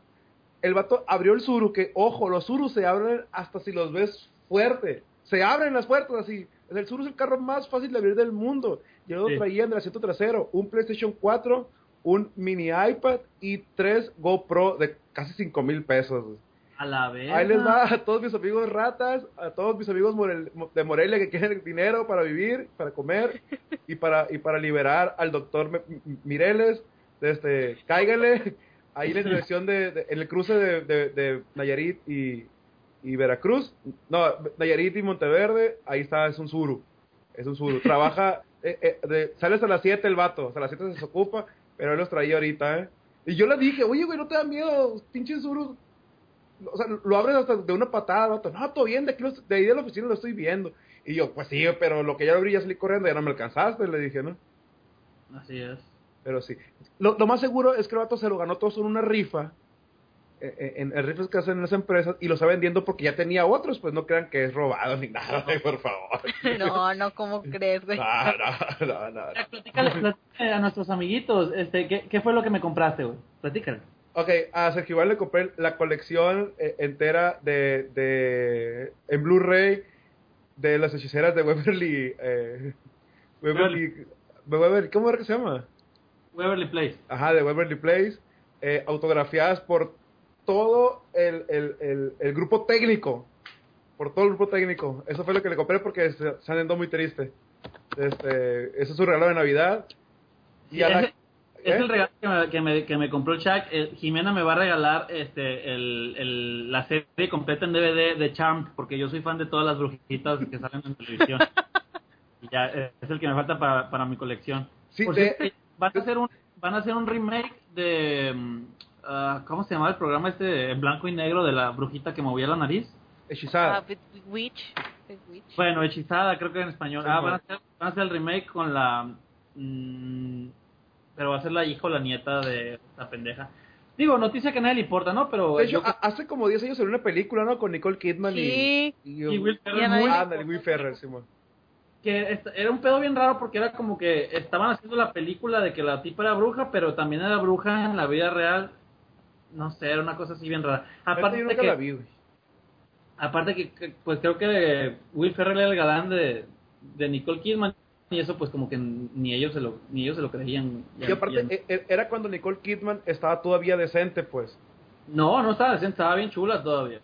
el vato abrió el suru, que ojo, los surus se abren hasta si los ves fuerte. Se abren las puertas así. El suru es el carro más fácil de abrir del mundo. Yo lo Sí. traía en el asiento trasero, un PlayStation 4, un mini iPad y tres GoPro de casi 5 mil pesos. A la vez. Ahí les va a todos mis amigos ratas, a todos mis amigos morel- de Morelia que quieren dinero para vivir, para comer *laughs* y para y para liberar al doctor Mireles. Este, cáigale ahí en la *laughs* intersección de, de- en el cruce de, de- de Nayarit y, y Veracruz. No, Nayarit y Monteverde, ahí está, es un suru. Es un suru. Trabaja, *laughs* eh, eh, de- sales a las 7 el vato, o sea, a las 7 se desocupa, pero él los traía ahorita, ¿eh? Y yo le dije, oye, güey, ¿no te da miedo, pinches surus? o sea, lo abres hasta de una patada, vato. No, todo bien, de, aquí lo- de ahí de la oficina lo estoy viendo. Y yo, pues sí, pero lo que ya abrí ya salí corriendo, ya no me alcanzaste, le dije, ¿no? Así es. Pero sí. Lo, lo más seguro es que el vato se lo ganó todo en una rifa. En, en rifas que hacen en esa empresa y lo está vendiendo porque ya tenía otros, pues no crean que es robado ni *laughs* nada, güey, por favor. *laughs* No, no, ¿cómo crees, güey? *laughs* No, no, no, no, no. Platícale, platícale a nuestros amiguitos, este, ¿qué, ¿qué fue lo que me compraste, güey? Platícale. Ok, a Sergio Iván le compré la colección eh, entera de, de en Blu-ray de las hechiceras de Waverly, eh, Waverly, Waverly, ¿cómo era que se llama? Waverly Place. Ajá, de Waverly Place, eh, autografiadas por todo el, el, el, el grupo técnico, por todo el grupo técnico. Eso fue lo que le compré porque se, se andó muy triste. Este, ese es su regalo de Navidad. Y a la- Ese- Es ¿Eh? el regalo que me, que me, que me compró Chuck. Eh, Jimena me va a regalar este el, el, la serie completa en DVD de Champ, porque yo soy fan de todas las brujitas que salen en televisión. y ya eh, es el que me falta para, para mi colección. Sí, Por de- cierto, eh, van a hacer un van a hacer un remake de ah, ¿cómo se llama el programa este en blanco y negro de la brujita que movía la nariz? hechizada. Ah, Bit- Witch. Witch. Bueno, hechizada, creo que en español. Sí, ah, bueno. van a, hacer, van a hacer el remake con la. mm, pero va a ser la hija o la nieta de esta pendeja. Digo, noticia que a nadie le importa, ¿no? Pero De hecho, yo- a- hace como 10 años salió una película, ¿no? Con Nicole Kidman Sí. y... y Will Ferrell muy- Ándale, Will Ferrell, Simón. que era un pedo bien raro porque era como que estaban haciendo la película de que la tipa era bruja, pero también era bruja en la vida real. No sé, era una cosa así bien rara. Aparte, yo la que, vi, güey. aparte que, que, pues creo que Will Ferrell era el galán de, de Nicole Kidman y eso pues como que ni ellos se lo ni ellos se lo creían. Y aparte, Ya- e- e- era cuando Nicole Kidman estaba todavía decente, pues. No, no estaba decente, estaba bien chula todavía.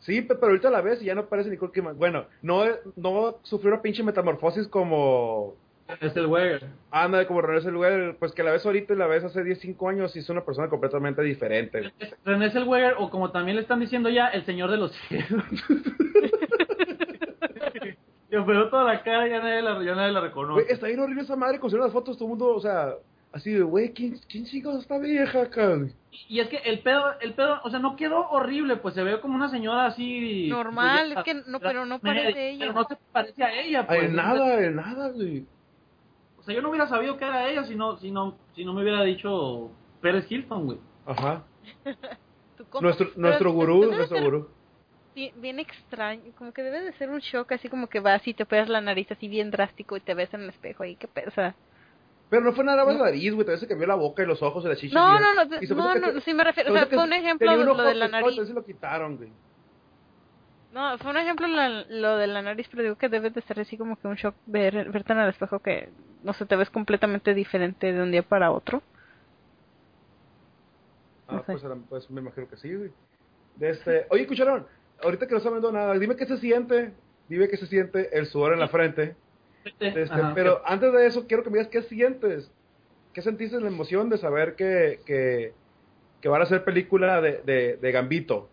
Sí, pe- pero ahorita la ves y ya no parece Nicole Kidman. Bueno, no, no sufrió una pinche metamorfosis como... Es el Weger. Anda, como René Zellweger, pues que la ves ahorita y la ves hace 10, 5 años y es una persona completamente diferente. René Zellweger, o como también le están diciendo ya, el señor de los cielos. *laughs* Le operó toda la cara y ya nadie la, ya nadie la reconoce. Güey, está bien horrible esa madre, con las fotos, todo el mundo, o sea, así de, güey, ¿quién, quién chicos está vieja acá? güey? Y es que el pedo, el pedo, o sea, no quedó horrible, pues se ve como una señora así... Normal, pues, es que no, pero no parece ella. Pero no se parece a ella, pues. Ay, nada, en nada, güey. O sea, yo no hubiera sabido que era ella si no, si no, si no me hubiera dicho Pérez Hilton, güey. Ajá. *laughs* Nuestro, Pero nuestro gurú, ser nuestro gurú. Bien, bien extraño, como que debe de ser un shock, así como que vas y te operas la nariz así bien drástico y te ves en el espejo y qué pesa. Pero no fue nada más la nariz, güey, también se cambió la boca y los ojos y la chicha. No, no, no, no, no, sí me refiero, o se sea, fue un ejemplo un lo de la nariz. entonces lo quitaron, güey. No, fue un ejemplo la- lo de la nariz, pero digo que debe de ser así como que un shock ver, verte en el espejo que, no sé, te ves completamente diferente de un día para otro. Ah, No sé. pues, pues me imagino que sí, güey. De este... Oye, escucharon, ahorita que no saben nada, dime qué se siente, dime qué se siente el sudor en la frente. Este, Ajá. pero antes de eso, quiero que me digas qué sientes. ¿Qué sentiste la emoción de saber que, que, que van a hacer película de, de, de Gambito?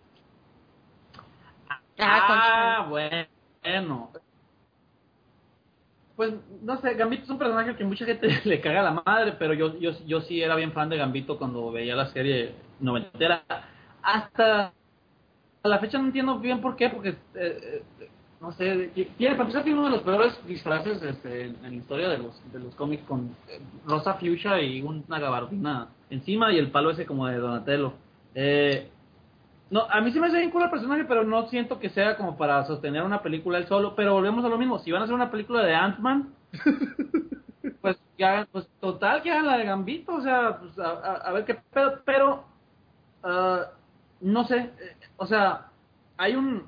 Ah, bueno. Pues, no sé, Gambito es un personaje que mucha gente *laughs* le caga la madre, pero yo, yo, yo sí era bien fan de Gambito cuando veía la serie noventera. Hasta la fecha no entiendo bien por qué, porque, eh, no sé, tiene, para empezar tiene uno de los peores disfraces este, en la historia de los, de los cómics con eh, rosa fuchsia y una gabardina encima y el palo ese como de Donatello. Eh, no, a mí sí me hace bien cool el personaje, pero no siento que sea como para sostener una película él solo. Pero volvemos a lo mismo. Si van a hacer una película de Ant-Man, *laughs* pues que hagan, pues total que hagan la de Gambito. O sea, pues, a, a- a ver qué pedo. Pero, ah, no sé. eh, o sea, hay un.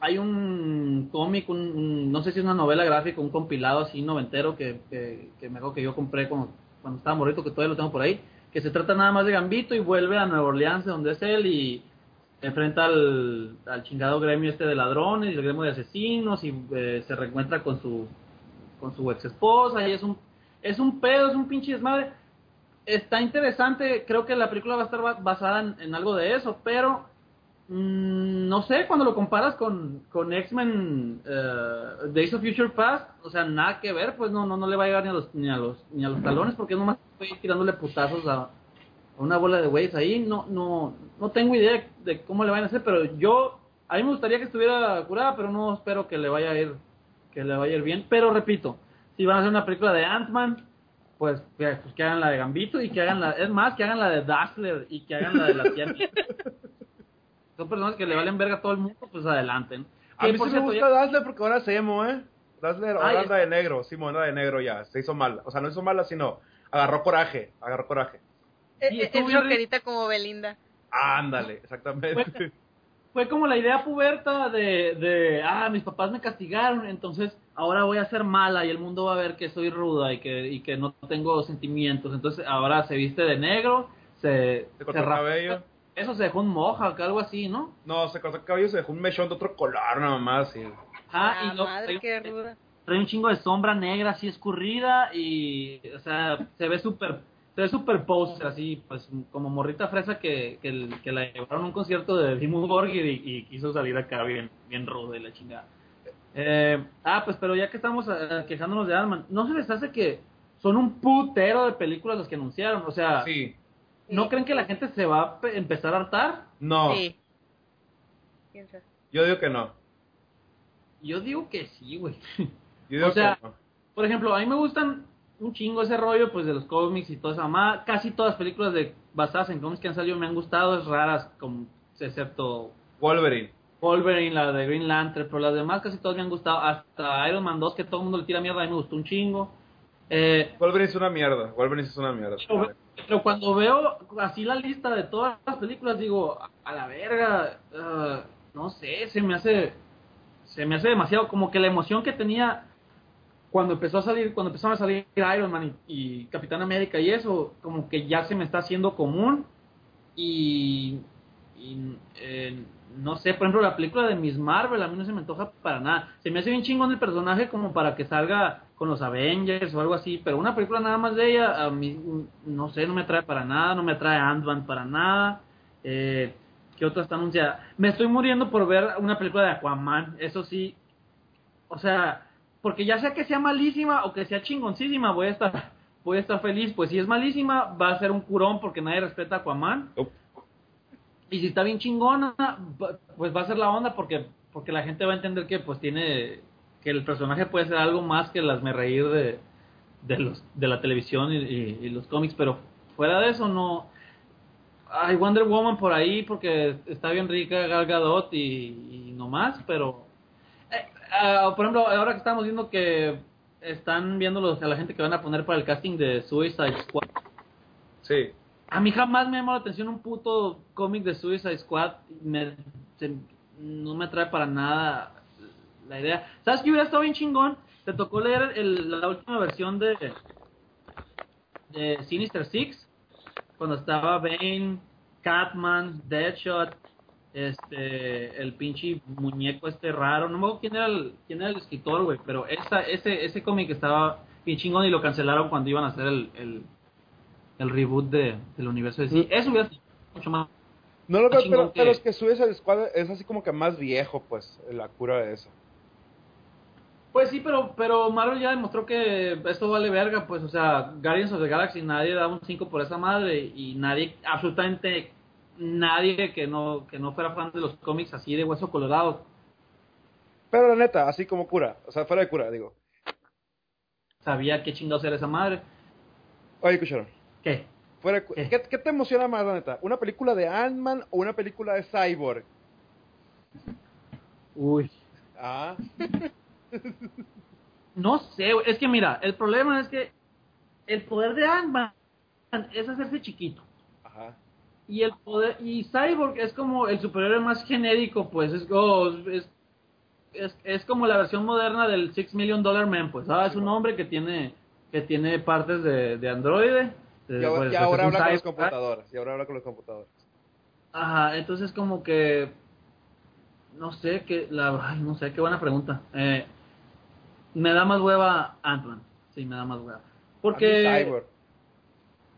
Hay un cómic, un, un- no sé si es una novela gráfica, un compilado así noventero que, que, que me acuerdo que yo compré cuando, cuando estaba morrito, que todavía lo tengo por ahí, que se trata nada más de Gambito y vuelve a Nueva Orleans, donde es él, y enfrenta al, al chingado gremio este de ladrones y el gremio de asesinos y eh, se reencuentra con su con su ex esposa y es un es un pedo, es un pinche desmadre. Está interesante, creo que la película va a estar ba- basada en, algo de eso, pero mm, no sé, cuando lo comparas con, con X-Men eh, Days of Future Past, o sea, nada que ver, pues no no no le va a llegar ni a los ni a los ni a los talones porque nomás estoy tirándole putazos a una bola de güeyes ahí. No, no, no tengo idea de cómo le van a hacer, pero yo, a mí me gustaría que estuviera curada, pero no espero que le vaya a ir, que le vaya a ir bien. Pero repito, si van a hacer una película de Ant-Man, pues, que- pues que hagan la de Gambito y que hagan la, es más, que hagan la de Dazzler y que hagan la de la tía. *laughs* Son personas que le valen verga a todo el mundo, pues adelanten. A mí sí me gusta ya- Dazzler porque ahora se emo, ¿eh? Dazzler ahora anda de negro, sí, anda de negro ya, se hizo mala. O sea, no hizo mala, sino agarró coraje, agarró coraje. Eh, eh, estuvo es bien rockerita como Belinda. Ándale, exactamente. fue como la idea puberta de, de, ah, mis papás me castigaron, entonces ahora voy a ser mala y el mundo va a ver que soy ruda y que, y que no tengo sentimientos. Entonces ahora se viste de negro, se, Se cortó el rapa- cabello. Eso se dejó un mohawk, algo así, ¿no? No, se cortó el cabello y se dejó un mechón de otro color, nada más. Sí. Ah, Ah, y luego madre, trae- qué ruda. trae un chingo de sombra negra así escurrida y, o sea, se ve súper, se ve poser así, pues como morrita fresa que, que, la llevaron a un concierto de Dimmu Borgir y, y quiso salir acá bien, bien ruda y la chingada. Eh, ah, pues pero ya que estamos eh, quejándonos de Ant-Man, ¿no se les hace que son un putero de películas las que anunciaron? O sea, Sí, ¿no creen que la gente se va a pe- empezar a hartar? no, Sí. ¿Quién sabe? yo digo que no. Yo digo que sí, güey. Yo digo O sea, que no. Por ejemplo, a mí me gustan un chingo ese rollo pues de los cómics y toda esa mamá. Casi todas las películas de basadas en cómics que han salido me han gustado, es raras, como excepto Wolverine. Wolverine, la de Green Lantern, pero las demás casi todas me han gustado. Hasta Iron Man 2, que todo el mundo le tira mierda, a mí me gustó un chingo. Eh, Wolverine es una mierda. Wolverine es una mierda. pero, pero cuando veo así la lista de todas las películas, digo, a, la verga, ah, no sé, se me hace, se me hace demasiado, como que la emoción que tenía cuando empezó a salir, cuando empezaron a salir Iron Man y, Capitán América y eso, como que ya se me está haciendo común y, eh, no sé, por ejemplo, la película de Miss Marvel a mí no se me antoja para nada. Se me hace bien chingón el personaje como para que salga con los Avengers o algo así, pero una película nada más de ella, a mí, no sé, no me atrae para nada, no me atrae Ant-Man para nada. Eh, ¿Qué otra está anunciada? Me estoy muriendo por ver una película de Aquaman, eso sí. O sea, porque ya sea que sea malísima o que sea chingoncísima, voy a estar voy a estar feliz. Pues si es malísima, va a ser un curón porque nadie respeta a Aquaman. Up. Y si está bien chingona, pues va a ser la onda porque porque la gente va a entender que pues tiene que el personaje puede ser algo más que las me reír de de los de la televisión y, y- y los cómics, pero fuera de eso no hay Wonder Woman por ahí porque está bien rica Gal Gadot y, y no más, pero ah, por ejemplo, ahora que estamos viendo que están viendo los, a la gente que van a poner para el casting de Suicide Squad, Sí. a mí jamás me llamó la atención un puto cómic de Suicide Squad. Me, se- no me atrae para nada la idea. ¿Sabes qué hubiera estado bien chingón? Te tocó leer el- la última versión de, de Sinister Six, cuando estaba Bane, Catman, Deadshot, este, el pinche muñeco este raro. No me acuerdo quién era el, quién era el escritor, güey, pero esa, ese, ese cómic estaba bien chingón y lo cancelaron cuando iban a hacer el, el, el reboot de, del universo de sí. Eso hubiera sido mucho más. No lo veo, pero, que- pero es que Suicide Squad es así como que más viejo, pues, la cura de eso. Pues sí, pero, pero Marvel ya demostró que esto vale verga, pues, o sea, Guardians of the Galaxy, nadie da un 5 por esa madre y nadie, absolutamente nadie que no, que no fuera fan de los cómics así de hueso colorado Pero la neta, así como cura, o sea, fuera de cura, digo. sabía qué chingados era esa madre. Oye, escucharon. ¿Qué? Fuera de cu- ¿Qué? ¿Qué, qué te emociona más, la neta? ¿Una película de Ant-Man o una película de Cyborg? Uy. Ah, *laughs* No sé, es que mira, el problema es que el poder de Ant-Man es hacerse chiquito. Y el poder y Cyborg es como el superhéroe más genérico, pues es, oh, es, es, es como la versión moderna del Six Million Dollar Man, pues ah, es un hombre que tiene que tiene partes de, de androide. Y eh, ahora, pues, y ahora un habla con los cyborg, computadores. Y ahora habla con los computadores. Ajá, entonces como que no sé que la no sé qué buena pregunta. Eh, me da más hueva Ant-Man. Sí, me da más hueva. Porque Cyborg.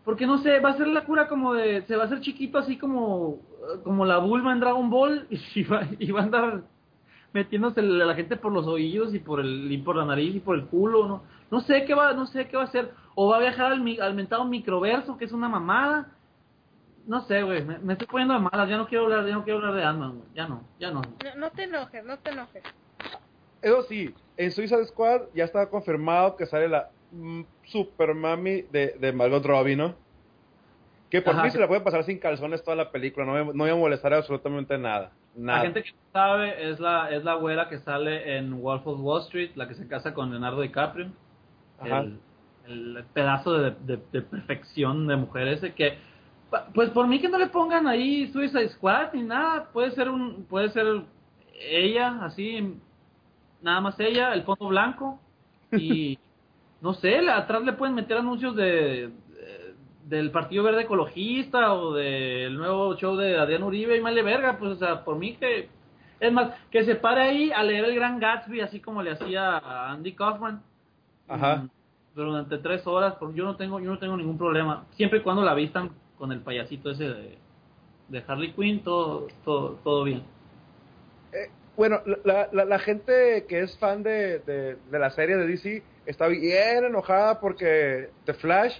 Porque no sé, va a ser la cura como de se va a hacer chiquito así como como la Bulma en Dragon Ball *laughs* y va, y va a andar metiéndose a la gente por los oídos y por el y por la nariz y por el culo, no no sé qué va no sé qué va a hacer o va a viajar al, mi- al mentado microverso que es una mamada no sé, güey, me, me estoy poniendo de malas, ya no quiero hablar, ya no quiero hablar de Ant-Man, güey, ya no, ya no. No, no te enojes, no te enojes. Eso sí, en Suicide Squad ya estaba confirmado que sale la super mami de, de Margot Robbie, ¿no? Que por Ajá, mí se la puede pasar sin calzones toda la película, no me, no me molestaría absolutamente nada. La gente que no sabe es la, es la güera que sale en Wolf of Wall Street, la que se casa con Leonardo DiCaprio. Ajá. El, el pedazo de, de- de perfección de mujer ese que, pues por mí que no le pongan ahí Suicide Squad ni nada, puede ser un, puede ser ella, así, nada más ella, el fondo blanco y *laughs* no sé, atrás le pueden meter anuncios de, de- del Partido Verde Ecologista o del nuevo show de Adrián Uribe y male verga, pues o sea, por mí que es más, que se pare ahí a leer el Gran Gatsby así como le hacía a Andy Kaufman. Ajá. Mm, Durante tres horas, yo no tengo, yo no tengo ningún problema, siempre y cuando la vistan con el payasito ese de, de Harley Quinn, todo, todo, todo bien. Eh, bueno, la, la, la gente que es fan de, de, de la serie de DC está bien enojada porque The Flash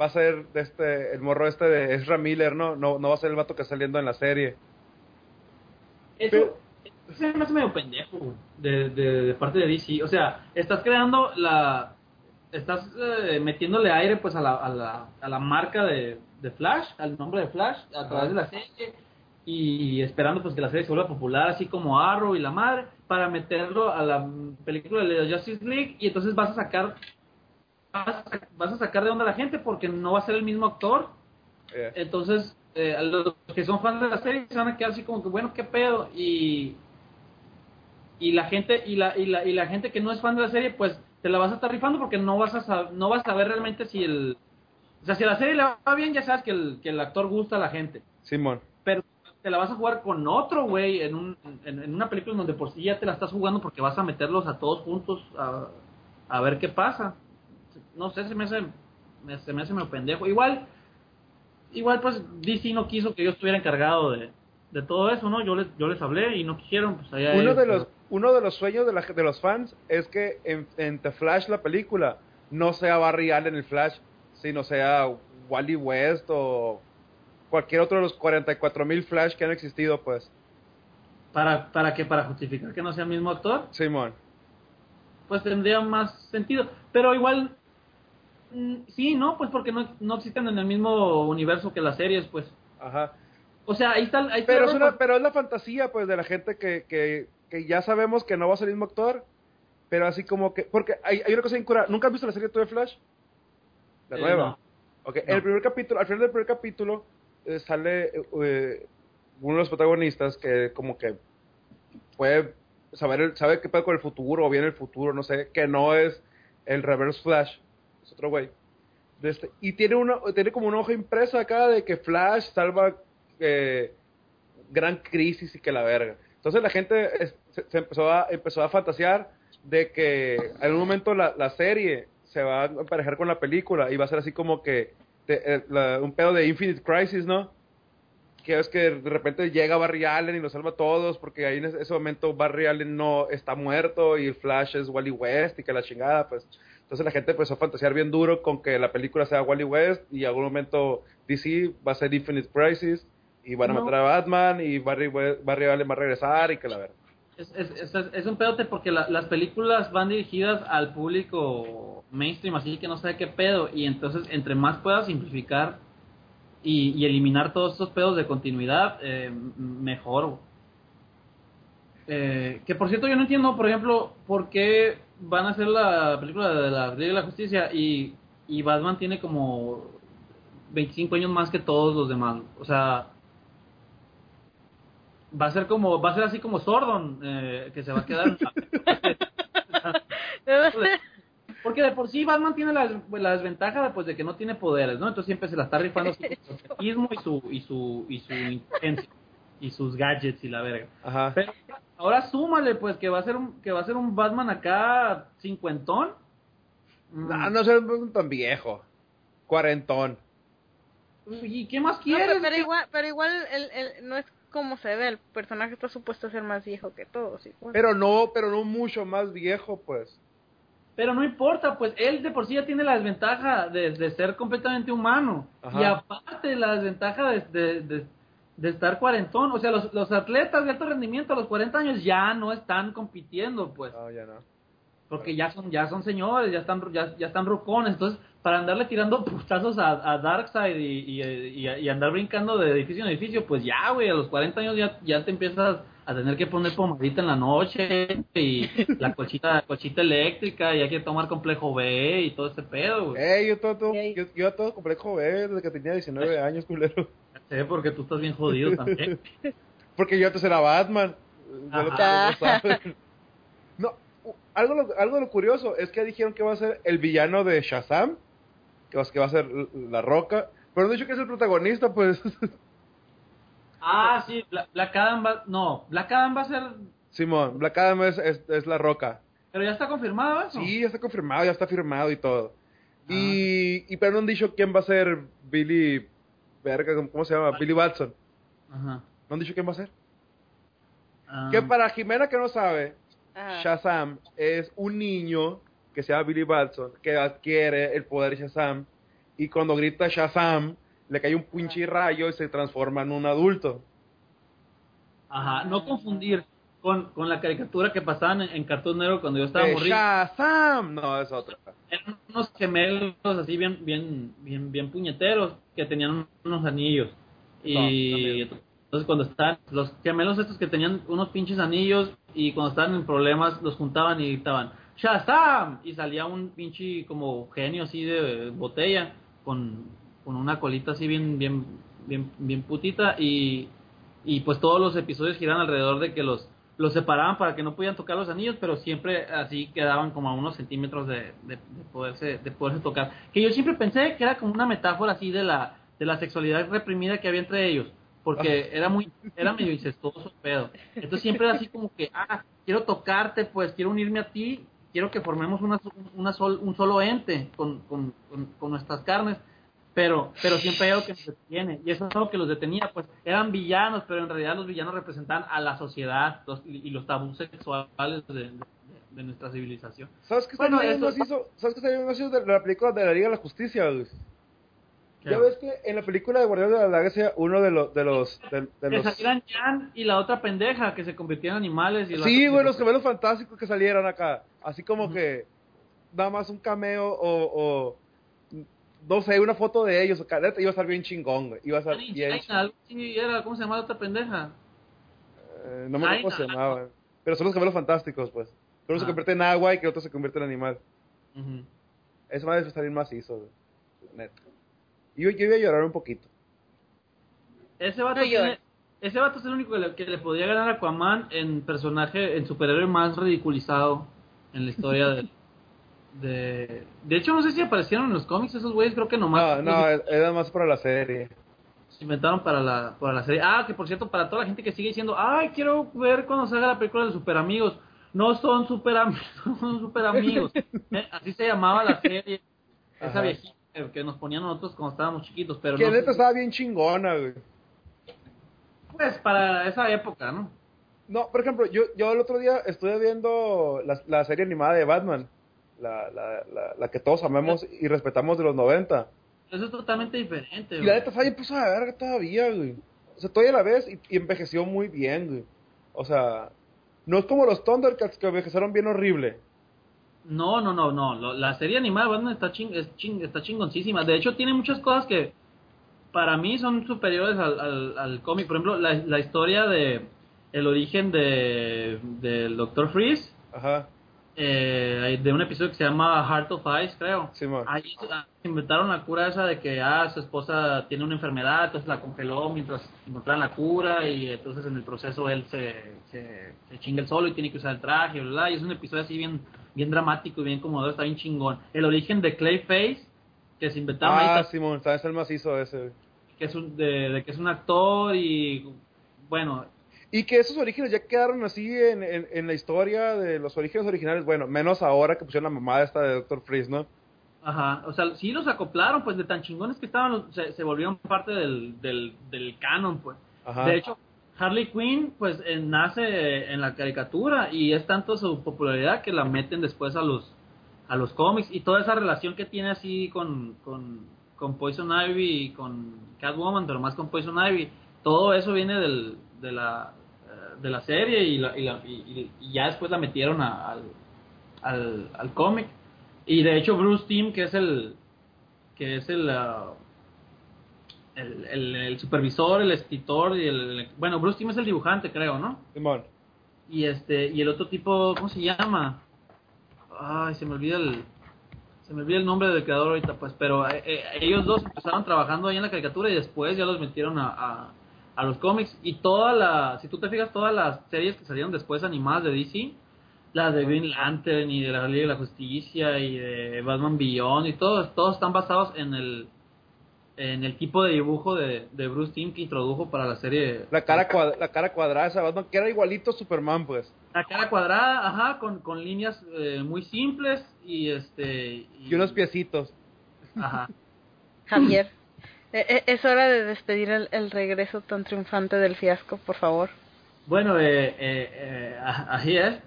va a ser de este, el morro este de Ezra Miller, ¿no? No, no va a ser el vato que está saliendo en la serie. Eso se me hace medio pendejo de, de parte de DC. O sea, estás creando la. Estás eh, metiéndole aire pues a la, a la, a la marca de, de Flash, al nombre de Flash, a través de la serie. Y esperando pues que la serie se vuelva popular, así como Arrow y la madre, para meterlo a la película de la Justice League. Y entonces vas a sacar. Vas a, sacar de onda a la gente porque no va a ser el mismo actor. Eh, Entonces, eh, a los que son fans de la serie se van a quedar así como que, bueno, qué pedo. Y, y la gente y la, y, la, y la gente que no es fan de la serie, pues te la vas a estar rifando porque no vas a sab- no vas a saber realmente si el. O sea, si a la serie le va bien, ya sabes que el, que el actor gusta a la gente. Simón. Pero te la vas a jugar con otro güey en, un, en, en una película donde por sí ya te la estás jugando porque vas a meterlos a todos juntos a, a ver qué pasa. No sé, se me hace, me- se me hace medio pendejo. Igual, igual pues DC no quiso que yo estuviera encargado de, de todo eso, ¿no? Yo les, yo les hablé y no quisieron, pues allá Uno de pero- los uno de los sueños de, la, de los fans es que en, en The Flash la película no sea Barry Allen el Flash, sino sea Wally West o cualquier otro de los 44 mil Flash que han existido, pues. para, para que para justificar que no sea el mismo actor, Simón. pues tendría más sentido. Pero igual, mm, sí, ¿no? Pues porque no, no existen en el mismo universo que las series, pues. Ajá. O sea, ahí está, ahí está Pero es, una, pero es la fantasía, pues, de la gente que, que, que ya sabemos que no va a ser el mismo actor. Pero así como que. Porque hay, hay una cosa incura. ¿Nunca has visto la serie de Flash? La Eh, nueva. no. Ok, No. el primer capítulo, al final del primer capítulo, sale eh, uno de los protagonistas que, como que puede saber, el- sabe qué pasa con el futuro o viene el futuro, no sé, que no es el Reverse Flash, es otro güey. Este- y tiene una, tiene como una hoja impresa acá de que Flash salva eh, gran crisis y que la verga. Entonces la gente se, se empezó a empezó a fantasear de que en algún momento la, la serie se va a emparejar con la película y va a ser así como que te- eh, la- un pedo de Infinite Crisis, ¿no? Que es que de repente llega Barry Allen y los salva a todos porque ahí en ese momento Barry Allen no está muerto y el Flash es Wally West y que la chingada, pues. Entonces la gente empezó a fantasear bien duro con que la película sea Wally West y en algún momento DC va a ser Infinite Crisis y van a No. matar a Batman y Barry, Barry Allen va a regresar y que la verga. Es, es, es, es un pedote porque la- las películas van dirigidas al público mainstream, así que no sabe qué pedo. Y entonces, entre más puedas simplificar y, y eliminar todos estos pedos de continuidad, eh, mejor. Eh, que por cierto, yo no entiendo, por ejemplo, por qué van a hacer la película de la Liga de la Justicia y, y Batman tiene como 25 años más que todos los demás. O sea, va a ser como va a ser así como Sordon eh, que se va a quedar *laughs* porque de por sí Batman tiene la, la desventaja de, pues, de que no tiene poderes no entonces siempre se la está rifando su egoísmo y su y su y su inteligencia y sus gadgets y la verga Ajá. pero ahora súmale pues que va a ser un que va a ser un Batman acá cincuentón. No, no es tan viejo. Cuarentón. y qué más No, quieres pero, pero igual, pero igual el, el, no es como se ve, el personaje está supuesto a ser más viejo que todos. igual. Pero no, pero no mucho más viejo, pues. Pero no importa, pues él de por sí ya tiene la desventaja de, de ser completamente humano. Ajá. Y aparte la desventaja de, de, de, de estar cuarentón. O sea, los, los atletas de alto rendimiento a los 40 años ya no están compitiendo, pues. No, ya no. Porque ya son ya son señores, ya están ya, ya están rucones. Entonces, para andarle tirando *laughs* putazos a, a Darkseid y, y, y, y andar brincando de edificio en edificio, pues ya, güey, a los 40 años ya, ya te empiezas a tener que poner pomadita en la noche y *laughs* la cochita cochita eléctrica y hay que tomar complejo B y todo ese pedo, güey. Ey, yo todo, yo, yo todo complejo B desde que tenía 19 *laughs* años, culero. Sí, porque tú estás bien jodido también. Porque yo antes era Batman. Lo-. No, u- algo, algo de lo curioso es que dijeron que va a ser el villano de Shazam, que va, que va a ser La Roca, pero no han dicho que es el protagonista, pues. *laughs* Ah, sí, Bla- Black Adam va, no, Black Adam va a ser, Simón, Black Adam es, es, es La Roca. pero ya está confirmado eso. Sí, ya está confirmado, ya está firmado y todo. Ah. Y, y pero no han dicho quién va a ser Billy, verga, ¿cómo se llama? Billy Watson. Ajá. No han dicho quién va a ser. Ah, Que para Jimena que no sabe, Ajá. Shazam es un niño que se llama Billy Batson que adquiere el poder de Shazam y cuando grita Shazam le cae un pinche rayo y se transforma en un adulto. Ajá, no confundir con, con la caricatura que pasaban en, en Cartoon Network cuando yo estaba morrido. Shazam, no es otra. Eran unos gemelos así bien, bien, bien, bien puñeteros que tenían unos anillos. Y entonces cuando están, los gemelos estos que tenían unos pinches anillos y cuando estaban en problemas los juntaban y gritaban ¡Shazam! Y salía un pinche como genio así de botella con, con una colita así bien, bien, bien, bien putita y, y pues todos los episodios giran alrededor de que los los separaban para que no pudieran tocar los anillos, pero siempre así quedaban como a unos centímetros de, de, de poderse de poderse tocar. Que yo siempre pensé que era como una metáfora así de la de la sexualidad reprimida que había entre ellos, porque era muy era medio incestuoso pedo. Entonces siempre era así como que ah quiero tocarte, pues quiero unirme a ti, quiero que formemos una, una sol- un solo ente con, con, con, con nuestras carnes pero pero siempre hay algo que nos detiene y eso es algo que los detenía pues eran villanos pero en realidad los villanos representaban a la sociedad los- y los tabús sexuales de, de- de nuestra civilización ¿Sabes qué está Bueno, bien eso- macizo? ¿Sabes qué está bien macizo de la película de la Liga de la Justicia, güey? Ya ves que en la película de Guardianes de la Galaxia uno de los de los de, de que los salieran Jan y la otra pendeja que se convirtieron en animales y Sí, güey, los gemelos fantásticos que salieran acá, así como que nada más un cameo o, o no sé, una foto de ellos, acá, iba a estar bien chingón, güey. Iba a estar bien era, ¿cómo se llama la otra pendeja? Eh, no me acuerdo cómo se China. llamaban. Pero son los gemelos fantásticos, pues. Que uno se Ah. convierte en agua y que otro se convierte en animal. Ujú. Eso va a salir macizo, güey. Neta. Yo, yo iba a llorar un poquito. Ese vato, No tiene- llores. ese vato es el único que le, que le podría ganar a Aquaman en personaje, en superhéroe más ridiculizado en la historia de, *laughs* de... De hecho, no sé si aparecieron en los cómics esos güeyes, creo que nomás No, no, era más para la serie. se inventaron para la, para la serie. Ah, que por cierto, para toda la gente que sigue diciendo, ay, quiero ver cuando salga la película de Super Amigos. No son super amigos, *laughs* son super amigos. *laughs* Eh, Así se llamaba la serie. Esa Ajá. viejita que- que nos ponían nosotros cuando estábamos chiquitos, pero Que no neta sé- estaba bien chingona, güey. pues para esa época, ¿no? No, por ejemplo, yo, yo el otro día estuve viendo la, la serie animada de Batman. La, la, la, la que todos amamos y respetamos de los 90. Eso es totalmente diferente. Y la neta está bien puso a verga todavía, güey. O sea, todavía la ves y, y envejeció muy bien, güey. O sea, no es como los Thundercats que envejecieron bien horrible. No, no, no, no. La serie animada de Batman está, ching, es ching- está chingoncísima. De hecho, tiene muchas cosas que para mí son superiores al, al, al cómic. Por ejemplo, la, la historia de el origen de del Doctor Freeze, Ajá, eh, de un episodio que se llama Heart of Ice, creo. Simón. Ahí ah, inventaron la cura esa de que ah, su esposa tiene una enfermedad, entonces la congeló mientras encontraban la cura y entonces en el proceso él se, se, se chinga el solo y tiene que usar el traje, bla, bla, y es un episodio así bien, bien dramático y bien conmovedor, está bien chingón. El origen de Clayface, que se inventaron ahí, Ah, está- Simón, sabes el macizo ese, que es un, de, de que es un actor y bueno, Y que esos orígenes ya quedaron así en, en, en la historia de los orígenes originales. Bueno, menos ahora que pusieron la mamada esta de Doctor Freeze, ¿no? Ajá, o sea, sí los acoplaron, pues de tan chingones que estaban, los- se, se volvieron parte del, del, del canon, pues. Ajá. De hecho, Harley Quinn, pues eh, nace en la caricatura y es tanto su popularidad que la meten después a los a los cómics y toda esa relación que tiene así con, con, con Poison Ivy y con Catwoman, pero más con Poison Ivy, todo eso viene del, de, la, eh, de la serie y, la- y, la- y- y ya después la metieron a- al, al, al cómic. Y de hecho Bruce Timm, que es el que es el, ah, el, el, el supervisor, el escritor y el bueno, Bruce Timm es el dibujante, creo, ¿no? Simón. Y este y el otro tipo, ¿cómo se llama? Ay, se me olvida el se me olvida el nombre del creador ahorita, pues, pero eh, eh, ellos dos empezaron trabajando ahí en la caricatura y después ya los metieron a, a, a los cómics y toda la, si tú te fijas, todas las series que salieron después animadas de DC, las de Green Lantern y de la Liga de la Justicia y de Batman Beyond y todos, todos están basados en el en el tipo de dibujo de, de Bruce Timm que introdujo para la serie La cara, la cara cuadrada esa Batman, que era igualito a Superman, pues. la cara cuadrada, ajá, con, con líneas eh, muy simples y este Y unos piecitos. Ajá. *laughs* Javier, eh, eh, es hora de despedir el, el regreso tan triunfante del fiasco, por favor. Bueno, eh, eh, eh, así es.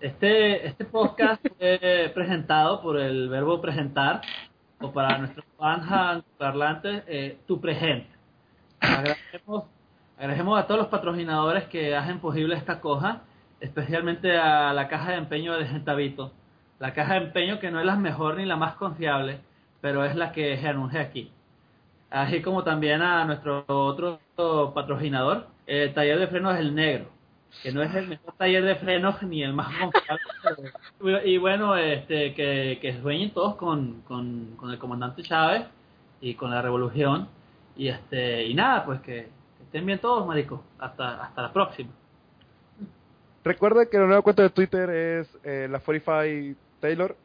Este, este podcast fue presentado por el verbo presentar, o para nuestros fans parlantes, eh, tu presente. Agradecemos, agradecemos a todos los patrocinadores que hacen posible esta cosa, especialmente a la caja de empeño de Gentavito. La caja de empeño que no es la mejor ni la más confiable, pero es la que se anuncia aquí. Así como también a nuestro otro patrocinador, el taller de frenos El Negro, que no es el mejor taller de frenos ni el más confiable. pero- y bueno, este, que, que sueñen todos con, con, con el comandante Chávez y con la revolución. Y este y nada, pues que, que estén bien todos, marico. Hasta, hasta la próxima. Recuerda que la nueva cuenta de Twitter es eh, la 45 Taylor.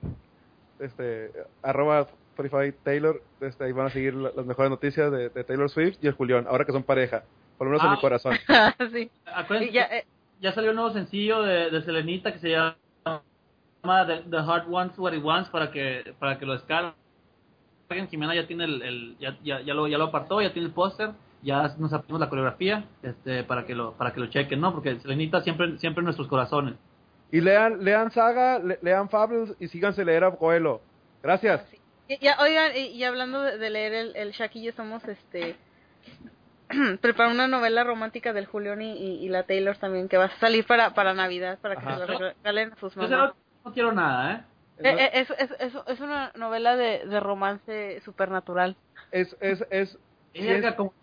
Este, arroba 45 Taylor. Este, ahí van a seguir la- las mejores noticias de, de Taylor Swift y el Julián, ahora que son pareja. Por lo menos en Ah. mi corazón. *laughs* sí. Acuérdense Y ya, eh, ya salió un nuevo sencillo de, de Selenita que se llama The, The Heart Wants What It Wants para que, para que lo descarguen. Jimena ya tiene el, el- ya, ya, ya lo, ya lo apartó, ya tiene el póster, ya nos aprendimos la coreografía, este, para que lo, para que lo chequen, ¿no? Porque Selenita siempre, siempre en nuestros corazones. Y lean, lean Saga, le- lean Fables y síganse leer a Coelho. Gracias. y- ya, oigan, y, y hablando de, de leer el, el y somos, este, *clears throat* prepara una novela romántica del Julián y, y, y la Taylor también, que va a salir para, para Navidad, para que Ajá. se la regalen a sus mamás. no, no quiero nada, ¿eh? Eh, eh, es, es, es, es una novela de, de romance supernatural. Es, es, es, Verga, es- como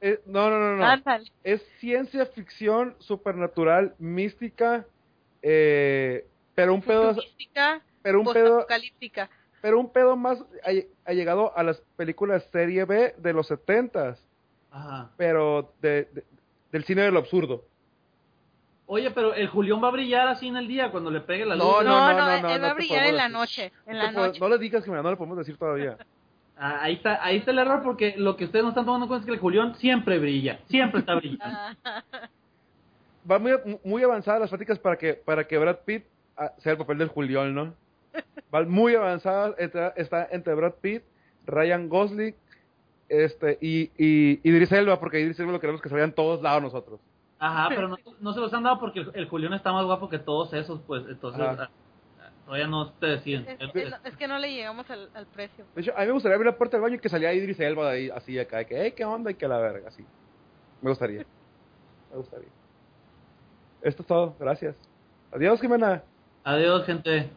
es- no, no, no, no. Es ciencia ficción supernatural, mística, eh, pero un pedo, pero un pedo, pero un pedo más ha- ha llegado a las películas serie B de los setentas, Ajá. pero de, de- del cine de lo absurdo. Oye, pero el Julián va a brillar así en el día cuando le pegue la luz. No, No, no, no, no, él no, va no a brillar en la noche, en No la noche. no le digas que no lo podemos decir todavía. *laughs* Ah, ahí está, ahí está el error porque lo que ustedes no están tomando en cuenta es que el Julián siempre brilla, siempre está brillando. *laughs* Va muy, muy avanzadas las pláticas para que, para que Brad Pitt ah, sea el papel del Julián, ¿no? *laughs* Va muy avanzadas, está, está entre Brad Pitt, Ryan Gosling, este, y, y Idris Elba, porque Idris Elba lo queremos que se vean todos lados nosotros. Ajá, pero no, no se los han dado porque el, el Julián está más guapo que todos esos, pues entonces Ajá. ah, todavía no te deciden. Es, es- es que no le llegamos al, al precio. De hecho, a mí me gustaría abrir la puerta del baño y que saliera Idris Elba de ahí, así acá, de que, hey, ¿qué onda? Y que la verga, así. Me gustaría. *laughs* Me gustaría. Esto es todo, gracias. Adiós, Jimena. Adiós, gente.